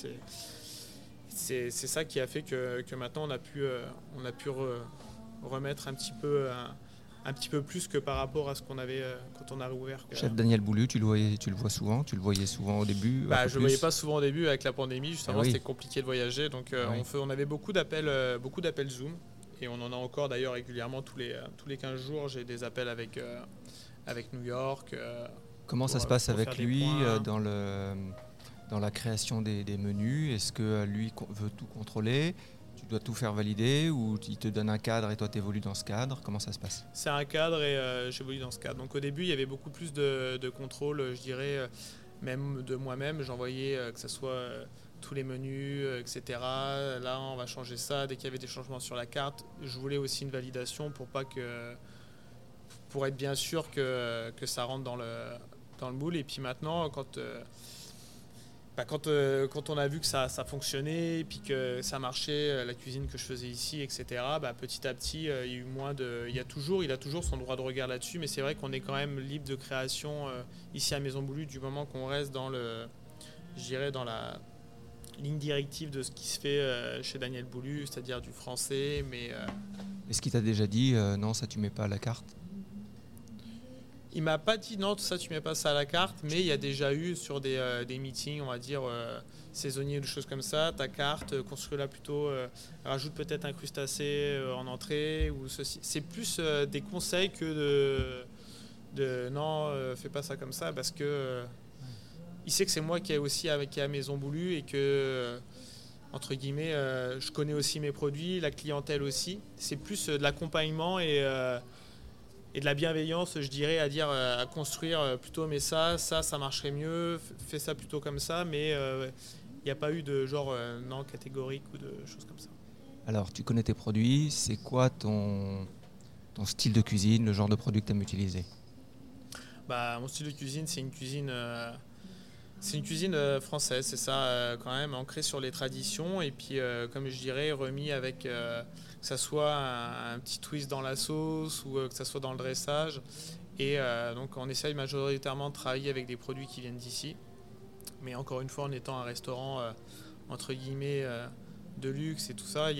c'est ça qui a fait que, maintenant on a pu, euh, on a pu remettre un petit peu petit peu plus que par rapport à ce qu'on avait euh, quand on a réouvert. Chef Daniel Boulu, tu le, voyais, tu le vois souvent Tu le voyais souvent au début bah, Je ne le voyais pas souvent au début avec la pandémie, justement ah c'était compliqué de voyager. Donc euh, ah on, on, avait beaucoup d'appels beaucoup d'appels Zoom et on en a encore d'ailleurs régulièrement tous les, tous les 15 jours. J'ai des appels avec, avec New York. Comment ça se passe avec lui dans le dans la création des, menus? Est-ce que euh, lui veut tout contrôler? Tu dois tout faire valider ou il te donne un cadre et toi tu évolues dans ce cadre? Comment ça se passe? C'est un cadre et euh, j'évolue dans ce cadre. Donc au début il y avait beaucoup plus de, contrôle, je dirais, euh, même de moi-même. J'envoyais que ce soit tous les menus, etc. Là on va changer ça. Dès qu'il y avait des changements sur la carte, je voulais aussi une validation pour pas que pour être bien sûr que, que ça rentre dans le, dans le moule. Et puis maintenant quand bah, quand, euh, quand, on a vu que ça, fonctionnait, puis que ça marchait, euh, la cuisine que je faisais ici, etc., bah, petit à petit, euh, il y a toujours, son droit de regard là-dessus, mais c'est vrai qu'on est quand même libre de création ici à Maison Boulu du moment qu'on reste dans le. dans la ligne directive de ce qui se fait chez Daniel Boulu, c'est-à-dire du français, mais. Est-ce qu'il t'a déjà dit non, ça tu mets pas à la carte? Il m'a pas dit non, tout ça, tu mets pas ça à la carte, mais il y a déjà eu sur des, euh, des meetings, on va dire, euh, saisonniers ou des choses comme ça, ta carte, euh, construis-la plutôt, rajoute peut-être un crustacé en entrée ou ceci. C'est plus des conseils que de, non, fais pas ça comme ça, parce que il sait que c'est moi qui ai aussi avec à Maison Boulu et que entre guillemets, je connais aussi mes produits, la clientèle aussi. C'est plus de l'accompagnement et et de la bienveillance, je dirais, à dire, euh, à construire euh, plutôt, mais ça, ça, ça marcherait mieux, fais ça plutôt comme ça, mais il euh, n'y a pas eu de genre non catégorique ou de choses comme ça. Alors, tu connais tes produits, c'est quoi ton, ton style de cuisine, le genre de produit que tu aimes utiliser? Bah, Mon style de cuisine, c'est une cuisine c'est une cuisine française, c'est ça, quand même, ancrée sur les traditions et puis, comme je dirais, remis avec que ça soit un, petit twist dans la sauce ou que ça soit dans le dressage. Et donc, on essaye majoritairement de travailler avec des produits qui viennent d'ici. Mais encore une fois, en étant un restaurant, entre guillemets, de luxe et tout ça,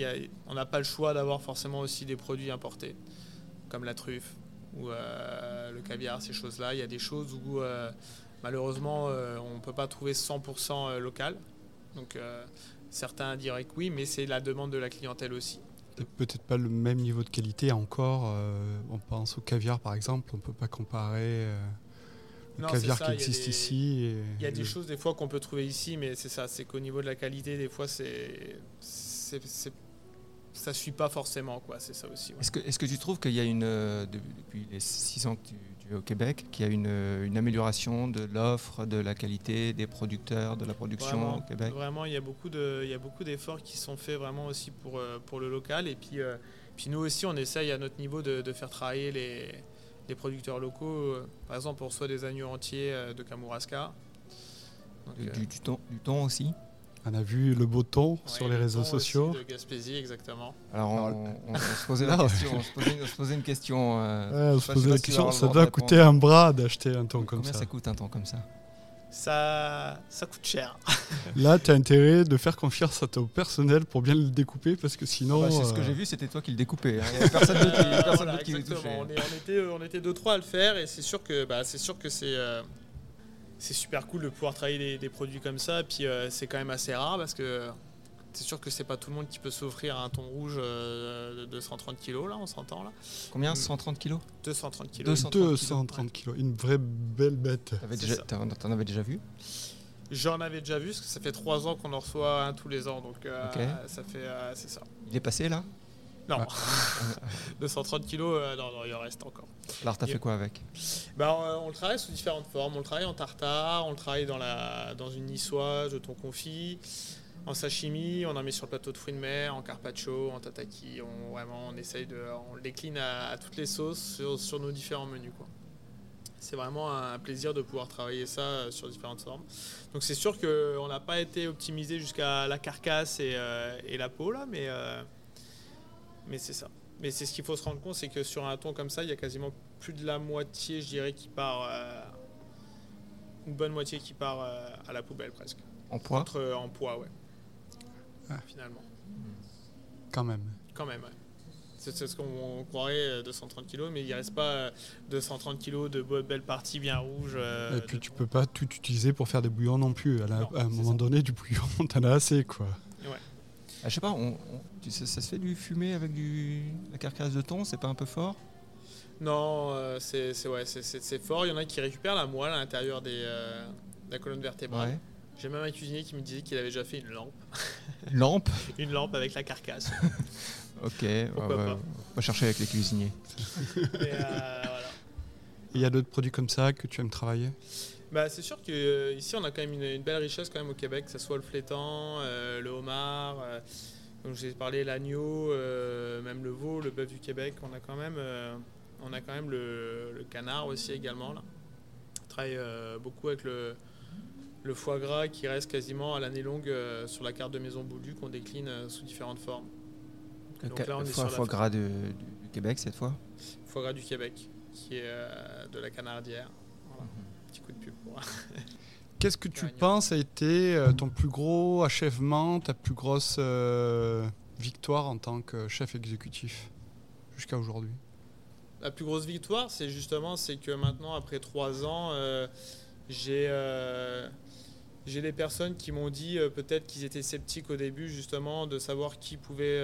on n'a pas le choix d'avoir forcément aussi des produits importés, comme la truffe ou le caviar, ces choses-là. Il y a des choses où Malheureusement, euh, on ne peut pas trouver 100% euh, local. Donc euh, certains diraient que oui, mais c'est la demande de la clientèle aussi. Peut-être pas le même niveau de qualité encore. on pense au caviar par exemple, on ne peut pas comparer le caviar qui existe ici. Il y a des choses des fois qu'on peut trouver ici, mais c'est ça, c'est qu'au niveau de la qualité, des fois, c'est ça suit pas forcément, quoi. C'est ça aussi. Est-ce que, est que tu trouves qu'il y a une, depuis les six ans que tu au Québec, qui a une, une amélioration de l'offre, de la qualité des producteurs, de la production au Québec? Vraiment, il y a beaucoup de, il y a beaucoup d'efforts qui sont faits vraiment aussi pour, euh, pour le local. Et puis, euh, puis nous aussi, on essaye à notre niveau de, de faire travailler les, les, producteurs locaux. Par exemple, on reçoit des agneaux entiers euh, de Kamouraska. du, du, du thon aussi? On a vu le beau ton sur les réseaux sociaux. de Gaspésie, exactement. Alors, on, se posait la question. On se posait, une question. Euh, on se posait la question. Ça doit coûter un bras d'acheter un ton comme ça. Combien ça coûte un ton comme ça ça, ça coûte cher. Là, tu as intérêt de faire confiance à ton personnel pour bien le découper parce que sinon. Ah bah, c'est ce que euh, j'ai vu, c'était toi qui le découpais. Hein. Il n'y a personne d'autre qui, qui, touchait. On, était, on était deux, trois à le faire et c'est sûr que bah, c'est sûr que c'est. Super cool de pouvoir travailler des, produits comme ça. Puis euh, c'est quand même assez rare parce que c'est sûr que c'est pas tout le monde qui peut s'offrir un thon rouge euh, de 230 kg, là, on s'entend là. Combien 130 kg 230 kg. 230 kg, une vraie belle bête. T'en avais déjà vu? J'en avais déjà vu, parce que ça fait trois ans qu'on en reçoit un tous les ans, donc euh, ça fait, euh, c'est ça. Il est passé là? Non. 230 kilos, euh, non, non, il en reste encore. Alors t'as fait quoi avec? Bah, on, le travaille sous différentes formes. On le travaille en tartare, on le travaille dans, la, dans une niçoise de thon confit, en sashimi, on en met sur le plateau de fruits de mer, en carpaccio, en tataki. On, vraiment, on essaye de, on le décline à, toutes les sauces sur, sur nos différents menus. Quoi c'est vraiment un plaisir de pouvoir travailler ça euh, sur différentes formes. Donc c'est sûr qu'on n'a pas été optimisé jusqu'à la carcasse et, euh, la peau là, mais, euh, mais c'est ça. Mais c'est ce qu'il faut se rendre compte, c'est que sur un ton comme ça, il y a quasiment plus de la moitié, je dirais, qui part, une bonne moitié qui part à la poubelle presque. En poids? En poids, ouais. Ah. Finalement. Quand même. Quand même, ouais. C'est ce qu'on croirait 230 euh, kg, mais il reste pas 230 euh, kg de belles parties bien rouges. Euh, Et puis tu peux pas tout utiliser pour faire des bouillons non plus. À, un moment donné, du bouillon, t'en as assez quoi. Ah, je sais pas, ça se fait du fumé avec du, la carcasse de thon, c'est pas un peu fort? Non, c'est ouais, fort. Il y en a qui récupèrent la moelle à l'intérieur de la colonne vertébrale. J'ai même un cuisinier qui me disait qu'il avait déjà fait une lampe. Lampe? Une lampe avec la carcasse. Ok, on va chercher avec les cuisiniers. Euh, il y a d'autres produits comme ça que tu aimes travailler? Bah, c'est sûr qu'ici on a quand même une, belle richesse quand même au Québec, que ce soit le flétan, euh, le homard, euh, donc j'ai parlé l'agneau, même le veau, le bœuf du Québec. On a quand même, on a quand même le, canard aussi également là. On travaille beaucoup avec le, le foie gras qui reste quasiment à l'année longue sur la carte de Maison Boudu qu'on décline sous différentes formes. Donc là, on est foie, foie gras du Québec cette fois? Foie gras du Québec, qui est euh, de la Canardière. Petit coup de pub pour. Qu'est-ce que tu penses a été euh, ton plus gros achèvement, ta plus grosse euh, victoire en tant que chef exécutif jusqu'à aujourd'hui? La plus grosse victoire, c'est justement c'est que maintenant, après trois ans, j'ai j'ai des personnes qui m'ont dit peut-être qu'ils étaient sceptiques au début justement de savoir qui pouvait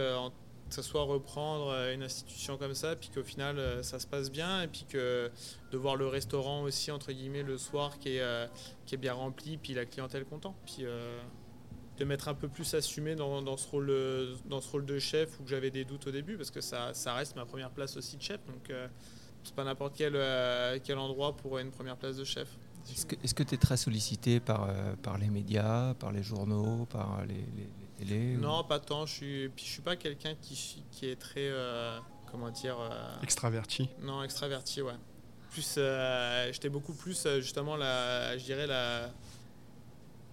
que ce soit reprendre euh, une institution comme ça, puis qu'au final euh, ça se passe bien, et puis que de voir le restaurant aussi, entre guillemets, le soir qui est, euh, qui est bien rempli, puis la clientèle content. Puis de mettre un peu plus assumé dans, ce rôle, dans ce rôle de chef où j'avais des doutes au début, parce que ça, ça reste ma première place aussi de chef, donc c'est pas n'importe quel, quel endroit pour une première place de chef. Est-ce que tu es très sollicité par, par les médias, par les journaux, par les non, pas tant. Je suis, je suis pas quelqu'un qui, qui est très, euh, comment dire, euh, extraverti. Non, extraverti, ouais. Plus, euh, j'étais beaucoup plus justement la, je dirais la,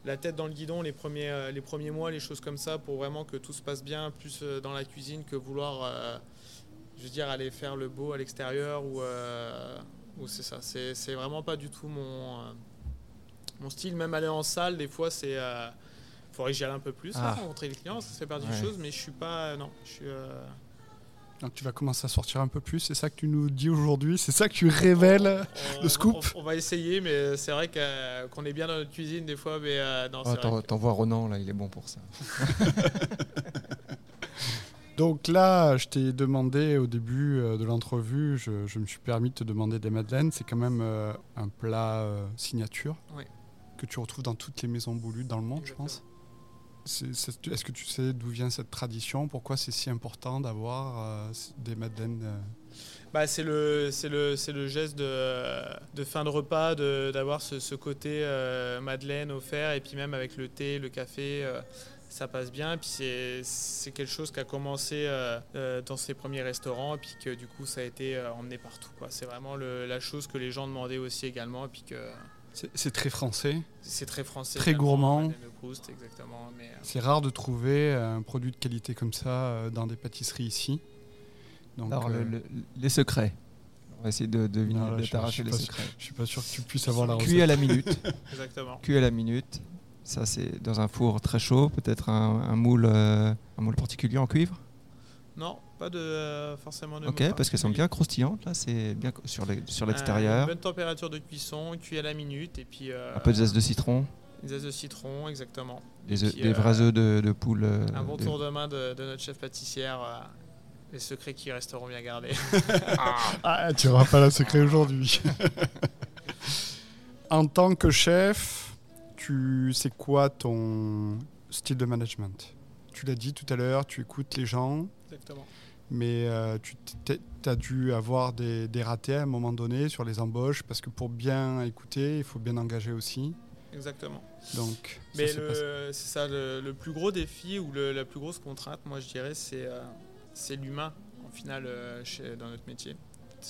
la tête dans le guidon les premiers, les premiers mois, les choses comme ça, pour vraiment que tout se passe bien, plus dans la cuisine que vouloir, je veux dire, aller faire le beau à l'extérieur ou, ou c'est ça. C'est vraiment pas du tout mon, mon style. Même aller en salle, des fois, c'est faudrait que j'y aille un peu plus, ah. rencontrer les clients, ça fait partie des choses, mais je suis pas. Non, je suis. Euh, Donc tu vas commencer à sortir un peu plus, c'est ça que tu nous dis aujourd'hui, c'est ça que tu révèles, le scoop on, va essayer, mais c'est vrai qu'on est bien dans notre cuisine des fois, mais euh, non, oh, T'en vois Ronan, là, il est bon pour ça. Donc là, je t'ai demandé au début euh, de l'entrevue, je, me suis permis de te demander des madeleines. C'est quand même un plat signature que tu retrouves dans toutes les maisons boulues dans le monde, je pense. Est-ce que tu sais d'où vient cette tradition? Pourquoi c'est si important d'avoir euh, des madeleines euh? bah, c'est le, le, le geste de, fin de repas, d'avoir ce, ce, côté euh, madeleine offert, et puis même avec le thé, le café, ça passe bien. Puis c'est quelque chose qui a commencé dans ses premiers restaurants, et puis que du coup ça a été emmené partout. C'est vraiment la chose que les gens demandaient aussi également, puis que c'est très français. C'est très français. Très gourmand. Euh, c'est rare de trouver un produit de qualité comme ça euh, dans des pâtisseries ici. Donc, Alors, euh, les secrets. On va essayer de deviner, de t'arracher les secrets. Je suis pas sûr que tu puisses avoir la recette. Cuit à la minute. Exactement. Cuit à la minute. Ça, c'est dans un four très chaud, peut-être un, moule, un moule particulier en cuivre non, pas de euh, forcément de. Ok, parce qu'elles sont bien croustillantes là, c'est bien sur l'extérieur. bonne température de cuisson, cuit à la minute et puis. Euh, un peu de zeste de citron. Des œufs de citron, exactement. Des, puis, euh, vrais œufs de, de poule. euh, Un bon de- tour de main de, de notre chef pâtissière. euh, les secrets qui resteront bien gardés. Ah, tu n'auras pas la secret aujourd'hui. en tant que chef, tu c'est quoi ton style de management? Tu l'as dit tout à l'heure, tu écoutes les gens, exactement. mais euh, tu as dû avoir des, des ratés à un moment donné sur les embauches, parce que pour bien écouter, il faut bien engager aussi. Exactement. Donc, Mais c'est ça, le, le plus gros défi ou le- la plus grosse contrainte, moi je dirais, c'est euh, c'est l'humain, en final, euh, chez- dans notre métier.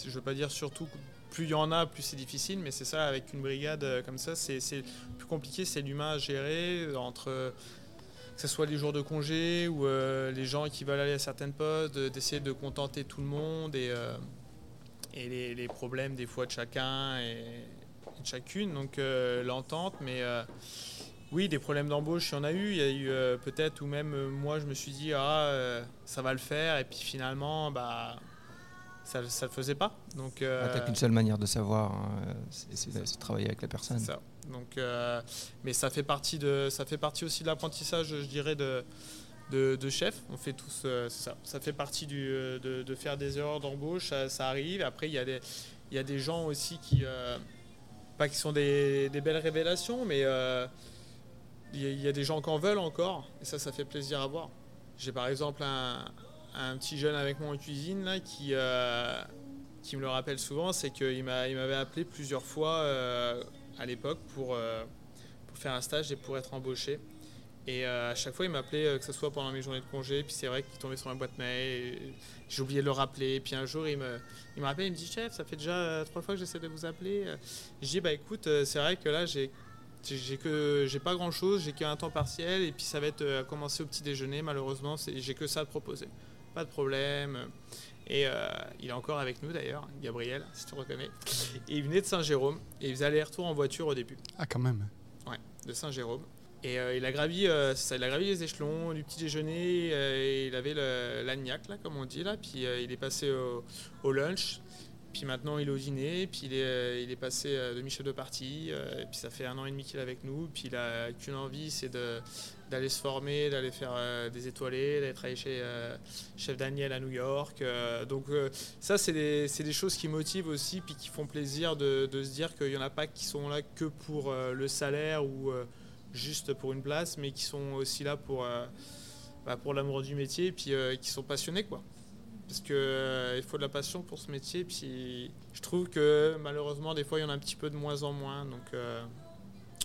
Je veux pas dire surtout, que plus il y en a, plus c'est difficile, mais c'est ça, avec une brigade comme ça, c'est c'est plus compliqué, c'est l'humain à gérer, entre que ce soit les jours de congé ou euh, les gens qui veulent aller à certaines postes, de- d'essayer de contenter tout le monde et, euh, et les, problèmes des fois de chacun et, de chacune, donc euh, l'entente, mais... oui, des problèmes d'embauche, il y en a eu. Il y a eu peut-être, ou même moi, je me suis dit, ah, ça va le faire, et puis finalement, bah, ça ne le faisait pas. Donc, euh, Ah, qu'une seule manière de savoir, hein, euh, c'est de- travailler avec la personne. ça. Donc, euh, mais ça fait, partie de, ça fait partie aussi de l'apprentissage, je dirais, de, de, de chef. On fait tous euh, ça. Ça fait partie du, de, de faire des erreurs d'embauche, ça, ça arrive. Après, il y, a des- y a des gens aussi qui, pas qui sont des, des belles révélations, mais il y, a- il y a des gens qui en veulent encore, et ça, ça fait plaisir à voir. J'ai par exemple un, un petit jeune avec moi en cuisine là, qui, euh, qui me le rappelle souvent, c'est qu'il m'a- il m'avait appelé plusieurs fois euh, à l'époque pour, euh, pour faire un stage et pour être embauché. Et à chaque fois, il m'appelait, que ce soit pendant mes journées de congé, puis c'est vrai qu'il tombait sur ma boîte mail, et j'ai oublié de le rappeler. Puis un jour, il me, il me rappelle, il me dit Chef, ça fait déjà trois fois que j'essaie de vous appeler. Je dis Bah écoute, c'est vrai que là, j'ai pas grand chose, j'ai qu'un temps partiel et puis ça va être à commencer au petit déjeuner malheureusement, j'ai que ça à te proposer. Pas de problème. Et euh, il est encore avec nous d'ailleurs, Gabriel, si tu reconnais. Et il venait de Saint-Jérôme et il faisait aller-retour en voiture au début, Ah, quand même. de Saint-Jérôme. Et euh, il, a gravi, euh, ça, il a gravi les échelons du petit déjeuner, et il avait l'agnac, là, comme on dit, là, puis il est passé au, au lunch, puis maintenant il est au dîner, puis il est, il est passé euh, demi-chef de partie, puis ça fait un an et demi qu'il est avec nous, puis il a qu'une envie, c'est de- d'aller se former, d'aller faire euh, des étoilés, d'aller travailler chez euh, Chef Daniel à New York. euh, donc ça, c'est des, des choses qui motivent aussi, puis qui font plaisir de, de se dire qu'il n'y en a pas qui sont là que pour le salaire ou juste pour une place, mais qui sont aussi là pour, bah, pour l'amour du métier, puis qui sont passionnés, quoi. Parce que euh, il faut de la passion pour ce métier, puis je trouve que malheureusement, des fois, il y en a un petit peu de moins en moins, donc,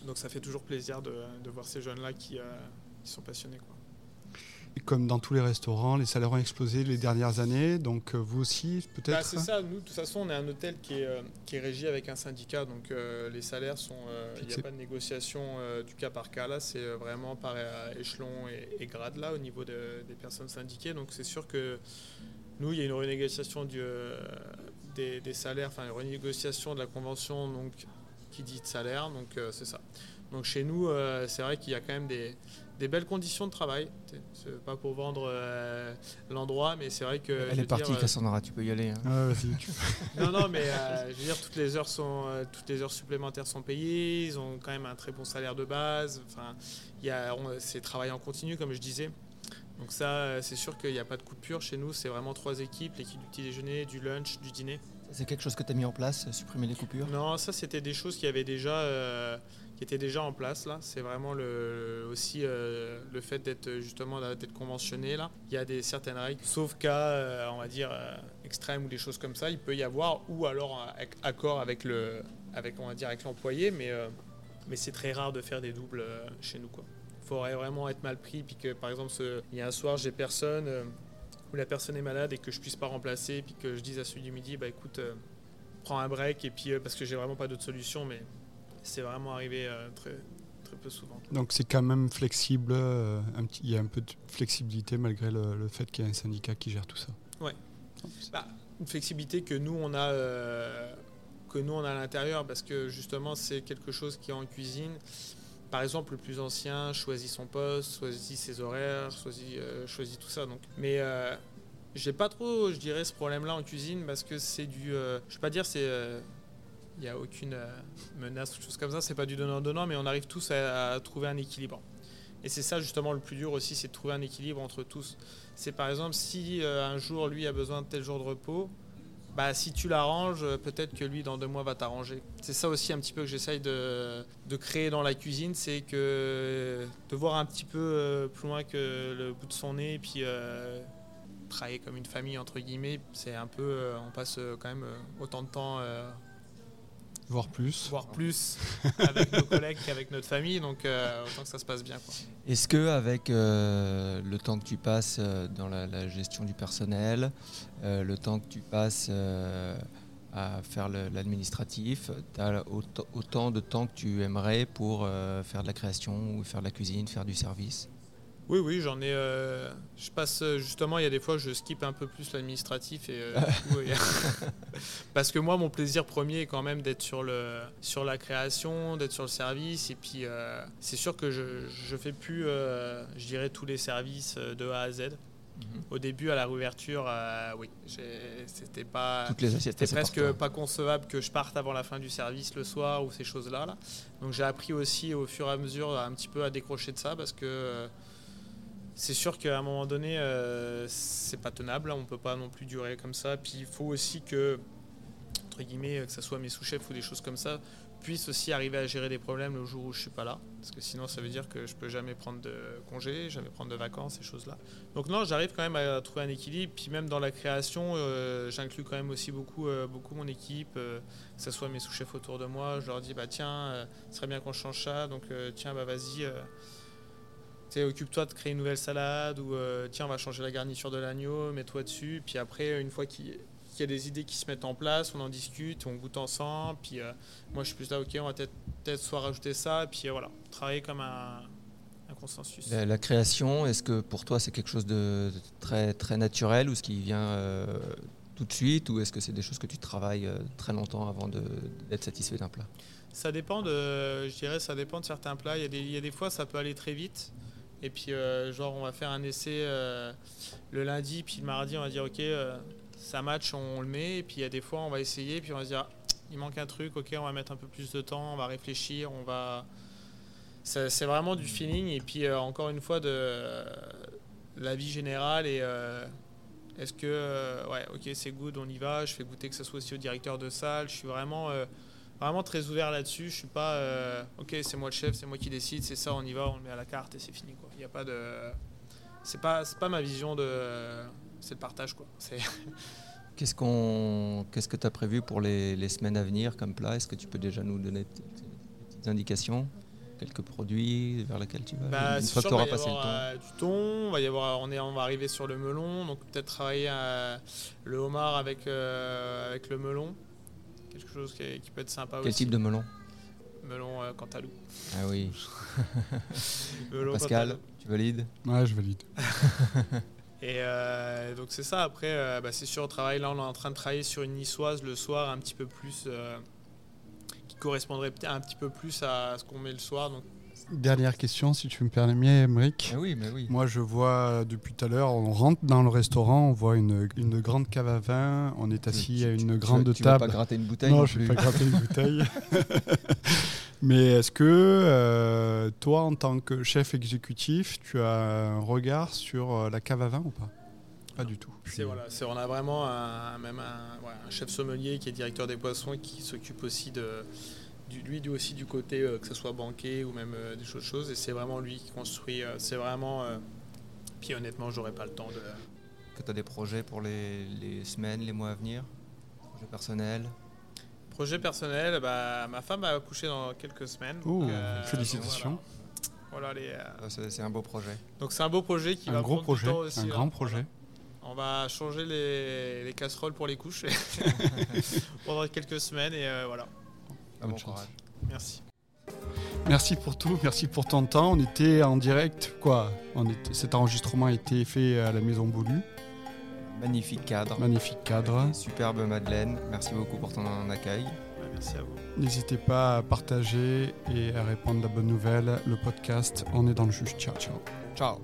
donc ça fait toujours plaisir de, de voir ces jeunes-là qui, euh, qui sont passionnés, quoi. Et comme dans tous les restaurants, les salaires ont explosé les dernières années, donc euh, vous aussi, Bah, peut-être c'est ça, nous de toute façon on est un hôtel qui est, euh, qui est régi avec un syndicat, donc les salaires sont, il n'y a pas de négociation du cas par cas. Là, c'est vraiment par échelon et, et grade là au niveau de- des personnes syndiquées, donc c'est sûr que nous il y a une renégociation du, euh, des, des salaires, enfin une renégociation de la convention donc qui dit de salaire, donc euh, c'est ça. Donc chez nous euh, c'est vrai qu'il y a quand même des, des belles conditions de travail, c'est pas pour vendre euh, l'endroit, mais c'est vrai que Elle est partie, Cassandra, tu peux y aller. hein. Ah, vas-y, tu- non, non, mais euh, je veux dire, toutes les heures sont, euh, toutes les heures supplémentaires sont payées. Ils ont quand même un très bon salaire de base. Enfin, il y a, on- c'est travail en continu, comme je disais. Donc ça, c'est sûr qu'il n'y a pas de coupure chez nous. C'est vraiment trois équipes l'équipe du petit déjeuner, du lunch, du dîner. C'est quelque chose que tu as mis en place, supprimer les coupures? Non, ça c'était des choses qui avaient déjà, euh, qui étaient déjà en place là. C'est vraiment le, aussi euh, le fait d'être justement d'être conventionné là. Il y a des certaines règles, sauf cas, euh, on va dire extrêmes ou des choses comme ça, il peut y avoir ou alors accord avec le, avec on va dire l'employé, mais mais c'est très rare de faire des doubles chez nous quoi. Il faudrait vraiment être mal pris puis que par exemple il y a un soir j'ai personne. Où la personne est malade et que je puisse pas remplacer, puis que je dise à celui du midi, bah écoute, euh, prends un break, et puis euh, parce que j'ai vraiment pas d'autre solution, mais c'est vraiment arrivé euh, très, très peu souvent. Donc c'est quand même flexible, il y a un peu de flexibilité malgré le, le fait qu'il y ait un syndicat qui gère tout ça. Ouais. Bah, une flexibilité que nous on a, que nous on a à l'intérieur, parce que justement c'est quelque chose qui est en cuisine. Par exemple, le plus ancien choisit son poste, choisit ses horaires, choisit, euh, choisit tout ça. Donc, mais euh, j'ai pas trop, je dirais, ce problème-là en cuisine parce que c'est du, euh, je vais pas dire c'est euh, il n'y a aucune euh, menace ou chose comme ça. C'est pas du donnant-donnant, mais on arrive tous à, trouver un équilibre. Et c'est ça justement le plus dur aussi, c'est de trouver un équilibre entre tous. C'est par exemple si euh, un jour lui a besoin de tel jour de repos, bah, si tu l'arranges, peut-être que lui dans deux mois va t'arranger. C'est ça aussi un petit peu que j'essaye de, de, créer dans la cuisine, c'est que de voir un petit peu euh, plus loin que le bout de son nez, et puis travailler comme une famille entre guillemets, c'est un peu, on passe quand même autant de temps Voire plus. Voire plus avec nos collègues qu'avec notre famille, donc euh, autant que ça se passe bien. Est-ce que avec euh, le temps que tu passes euh, dans la, gestion du personnel, le temps que tu passes à faire l'administratif, tu as autant de temps que tu aimerais pour faire de la création ou faire de la cuisine, faire du service? Oui, oui, j'en ai. Euh, je passe justement, il y a des fois, je skip un peu plus l'administratif et euh, parce que moi, mon plaisir premier est quand même d'être sur le sur la création, d'être sur le service et puis euh, c'est sûr que je je fais plus, je dirais tous les services de A à Z. Mhm. Au début, à la réouverture, oui, c'était pas, c'était presque pas concevable que je parte avant la fin du service le soir ou ces choses-là. Là. Donc j'ai appris aussi au fur et à mesure un petit peu à décrocher de ça parce que c'est sûr qu'à un moment donné, euh, c'est pas tenable. On peut pas non plus durer comme ça. Puis il faut aussi que, entre guillemets, que ce soit mes sous-chefs ou des choses comme ça, puissent aussi arriver à gérer des problèmes le jour où je suis pas là. Parce que sinon, ça veut dire que je peux jamais prendre de congés, jamais prendre de vacances, ces choses-là. Donc non, j'arrive quand même à trouver un équilibre. Puis même dans la création, euh, j'inclus quand même aussi beaucoup, euh, beaucoup mon équipe, que ce soit mes sous-chefs autour de moi. Je leur dis, bah tiens, ce serait bien qu'on change ça. Donc tiens, bah vas-y occupe-toi de créer une nouvelle salade ou euh, tiens, on va changer la garniture de l'agneau, mets-toi dessus. Puis après, une fois qu'il y a des idées qui se mettent en place, on en discute, on goûte ensemble. Puis euh, moi, je suis plus là, ok, on va peut-être soit rajouter ça. Puis euh, voilà, travailler comme un, consensus. La, création, est-ce que pour toi, c'est quelque chose de très, très naturel ou ce qui vient tout de suite ou est-ce que c'est des choses que tu travailles très longtemps avant d'être satisfait d'un plat? Ça dépend de, je dirais, ça dépend de certains plats. Il y, a des, il y a des fois, ça peut aller très vite. Et puis, euh, genre, on va faire un essai euh, le lundi, puis le mardi, on va dire, OK, euh, ça match, on le met. Et puis, il y a des fois, on va essayer, puis on va se dire, il manque un truc, OK, on va mettre un peu plus de temps, on va réfléchir, on va. C'est vraiment du feeling. Et puis, encore une fois, de la vie générale et. est-ce que, ouais, ok, c'est good, on y va. Je fais goûter que ce soit aussi au directeur de salle. Je suis vraiment vraiment très ouvert là-dessus. Je suis pas, euh, ok, c'est moi le chef, c'est moi qui décide, c'est ça, on y va, on le met à la carte et c'est fini. Il n'y a pas de, c'est pas, c'est pas ma vision de, c'est le partage quoi. Qu'est-ce qu'on, qu'est-ce que tu as prévu pour les, les, semaines à venir comme plat? Est-ce que tu peux déjà nous donner des petites indications? Quelques produits vers lesquels tu vas? Bah, une fois que tu auras passé le temps euh, du thon on va y avoir on est on va arriver sur le melon donc peut-être travailler euh, le homard avec avec le melon quelque chose qui, peut être sympa Quel type de melon Melon euh, Cantalou. Ah oui. Pascal, tu valides Ouais, je valide. Et euh, donc c'est ça, après, euh, bah, c'est sûr, au travail, là on est en train de travailler sur une niçoise le soir un petit peu plus, qui correspondrait un petit peu plus à ce qu'on met le soir. Donc Dernière question, si tu me permets, Emmerich. Oui, mais oui. Moi, je vois depuis tout à l'heure, on rentre dans le restaurant, on voit une, une grande cave à vin, on est assis à une grande tu, tu table. Tu vas pas gratter une bouteille Non, je ne vais pas gratter une bouteille. mais est-ce que euh, toi, en tant que chef exécutif, tu as un regard sur euh, la cave à vin ou pas? Pas du tout. C'est, voilà, c'est, on a vraiment un, même un, un, chef sommelier qui est directeur des poissons et qui s'occupe aussi de, lui aussi du côté euh, que ce soit banqué ou même euh, des choses, Et c'est vraiment lui qui construit. Euh, c'est vraiment. puis honnêtement, j'aurais pas le temps de. Que tu as des projets pour les, semaines, les mois à venir? Projet personnel Projet personnel, bah, ma femme a accouché dans quelques semaines. félicitations. Voilà. les, c'est, un beau projet. Donc c'est un beau projet qui un va gros prendre projet, du temps aussi. Un grand projet. On va changer les, casseroles pour les couches pendant quelques semaines et voilà. Bonne chance. Merci. Merci pour tout, merci pour ton temps. On était en direct, quoi? On était, Cet enregistrement a été fait à la Maison Boulue. Magnifique cadre. Magnifique cadre. Superbe Madeleine. Merci beaucoup pour ton accueil. Merci à vous. N'hésitez pas à partager et à répondre la bonne nouvelle. Le podcast, on est dans le juge. Ciao, ciao. Ciao.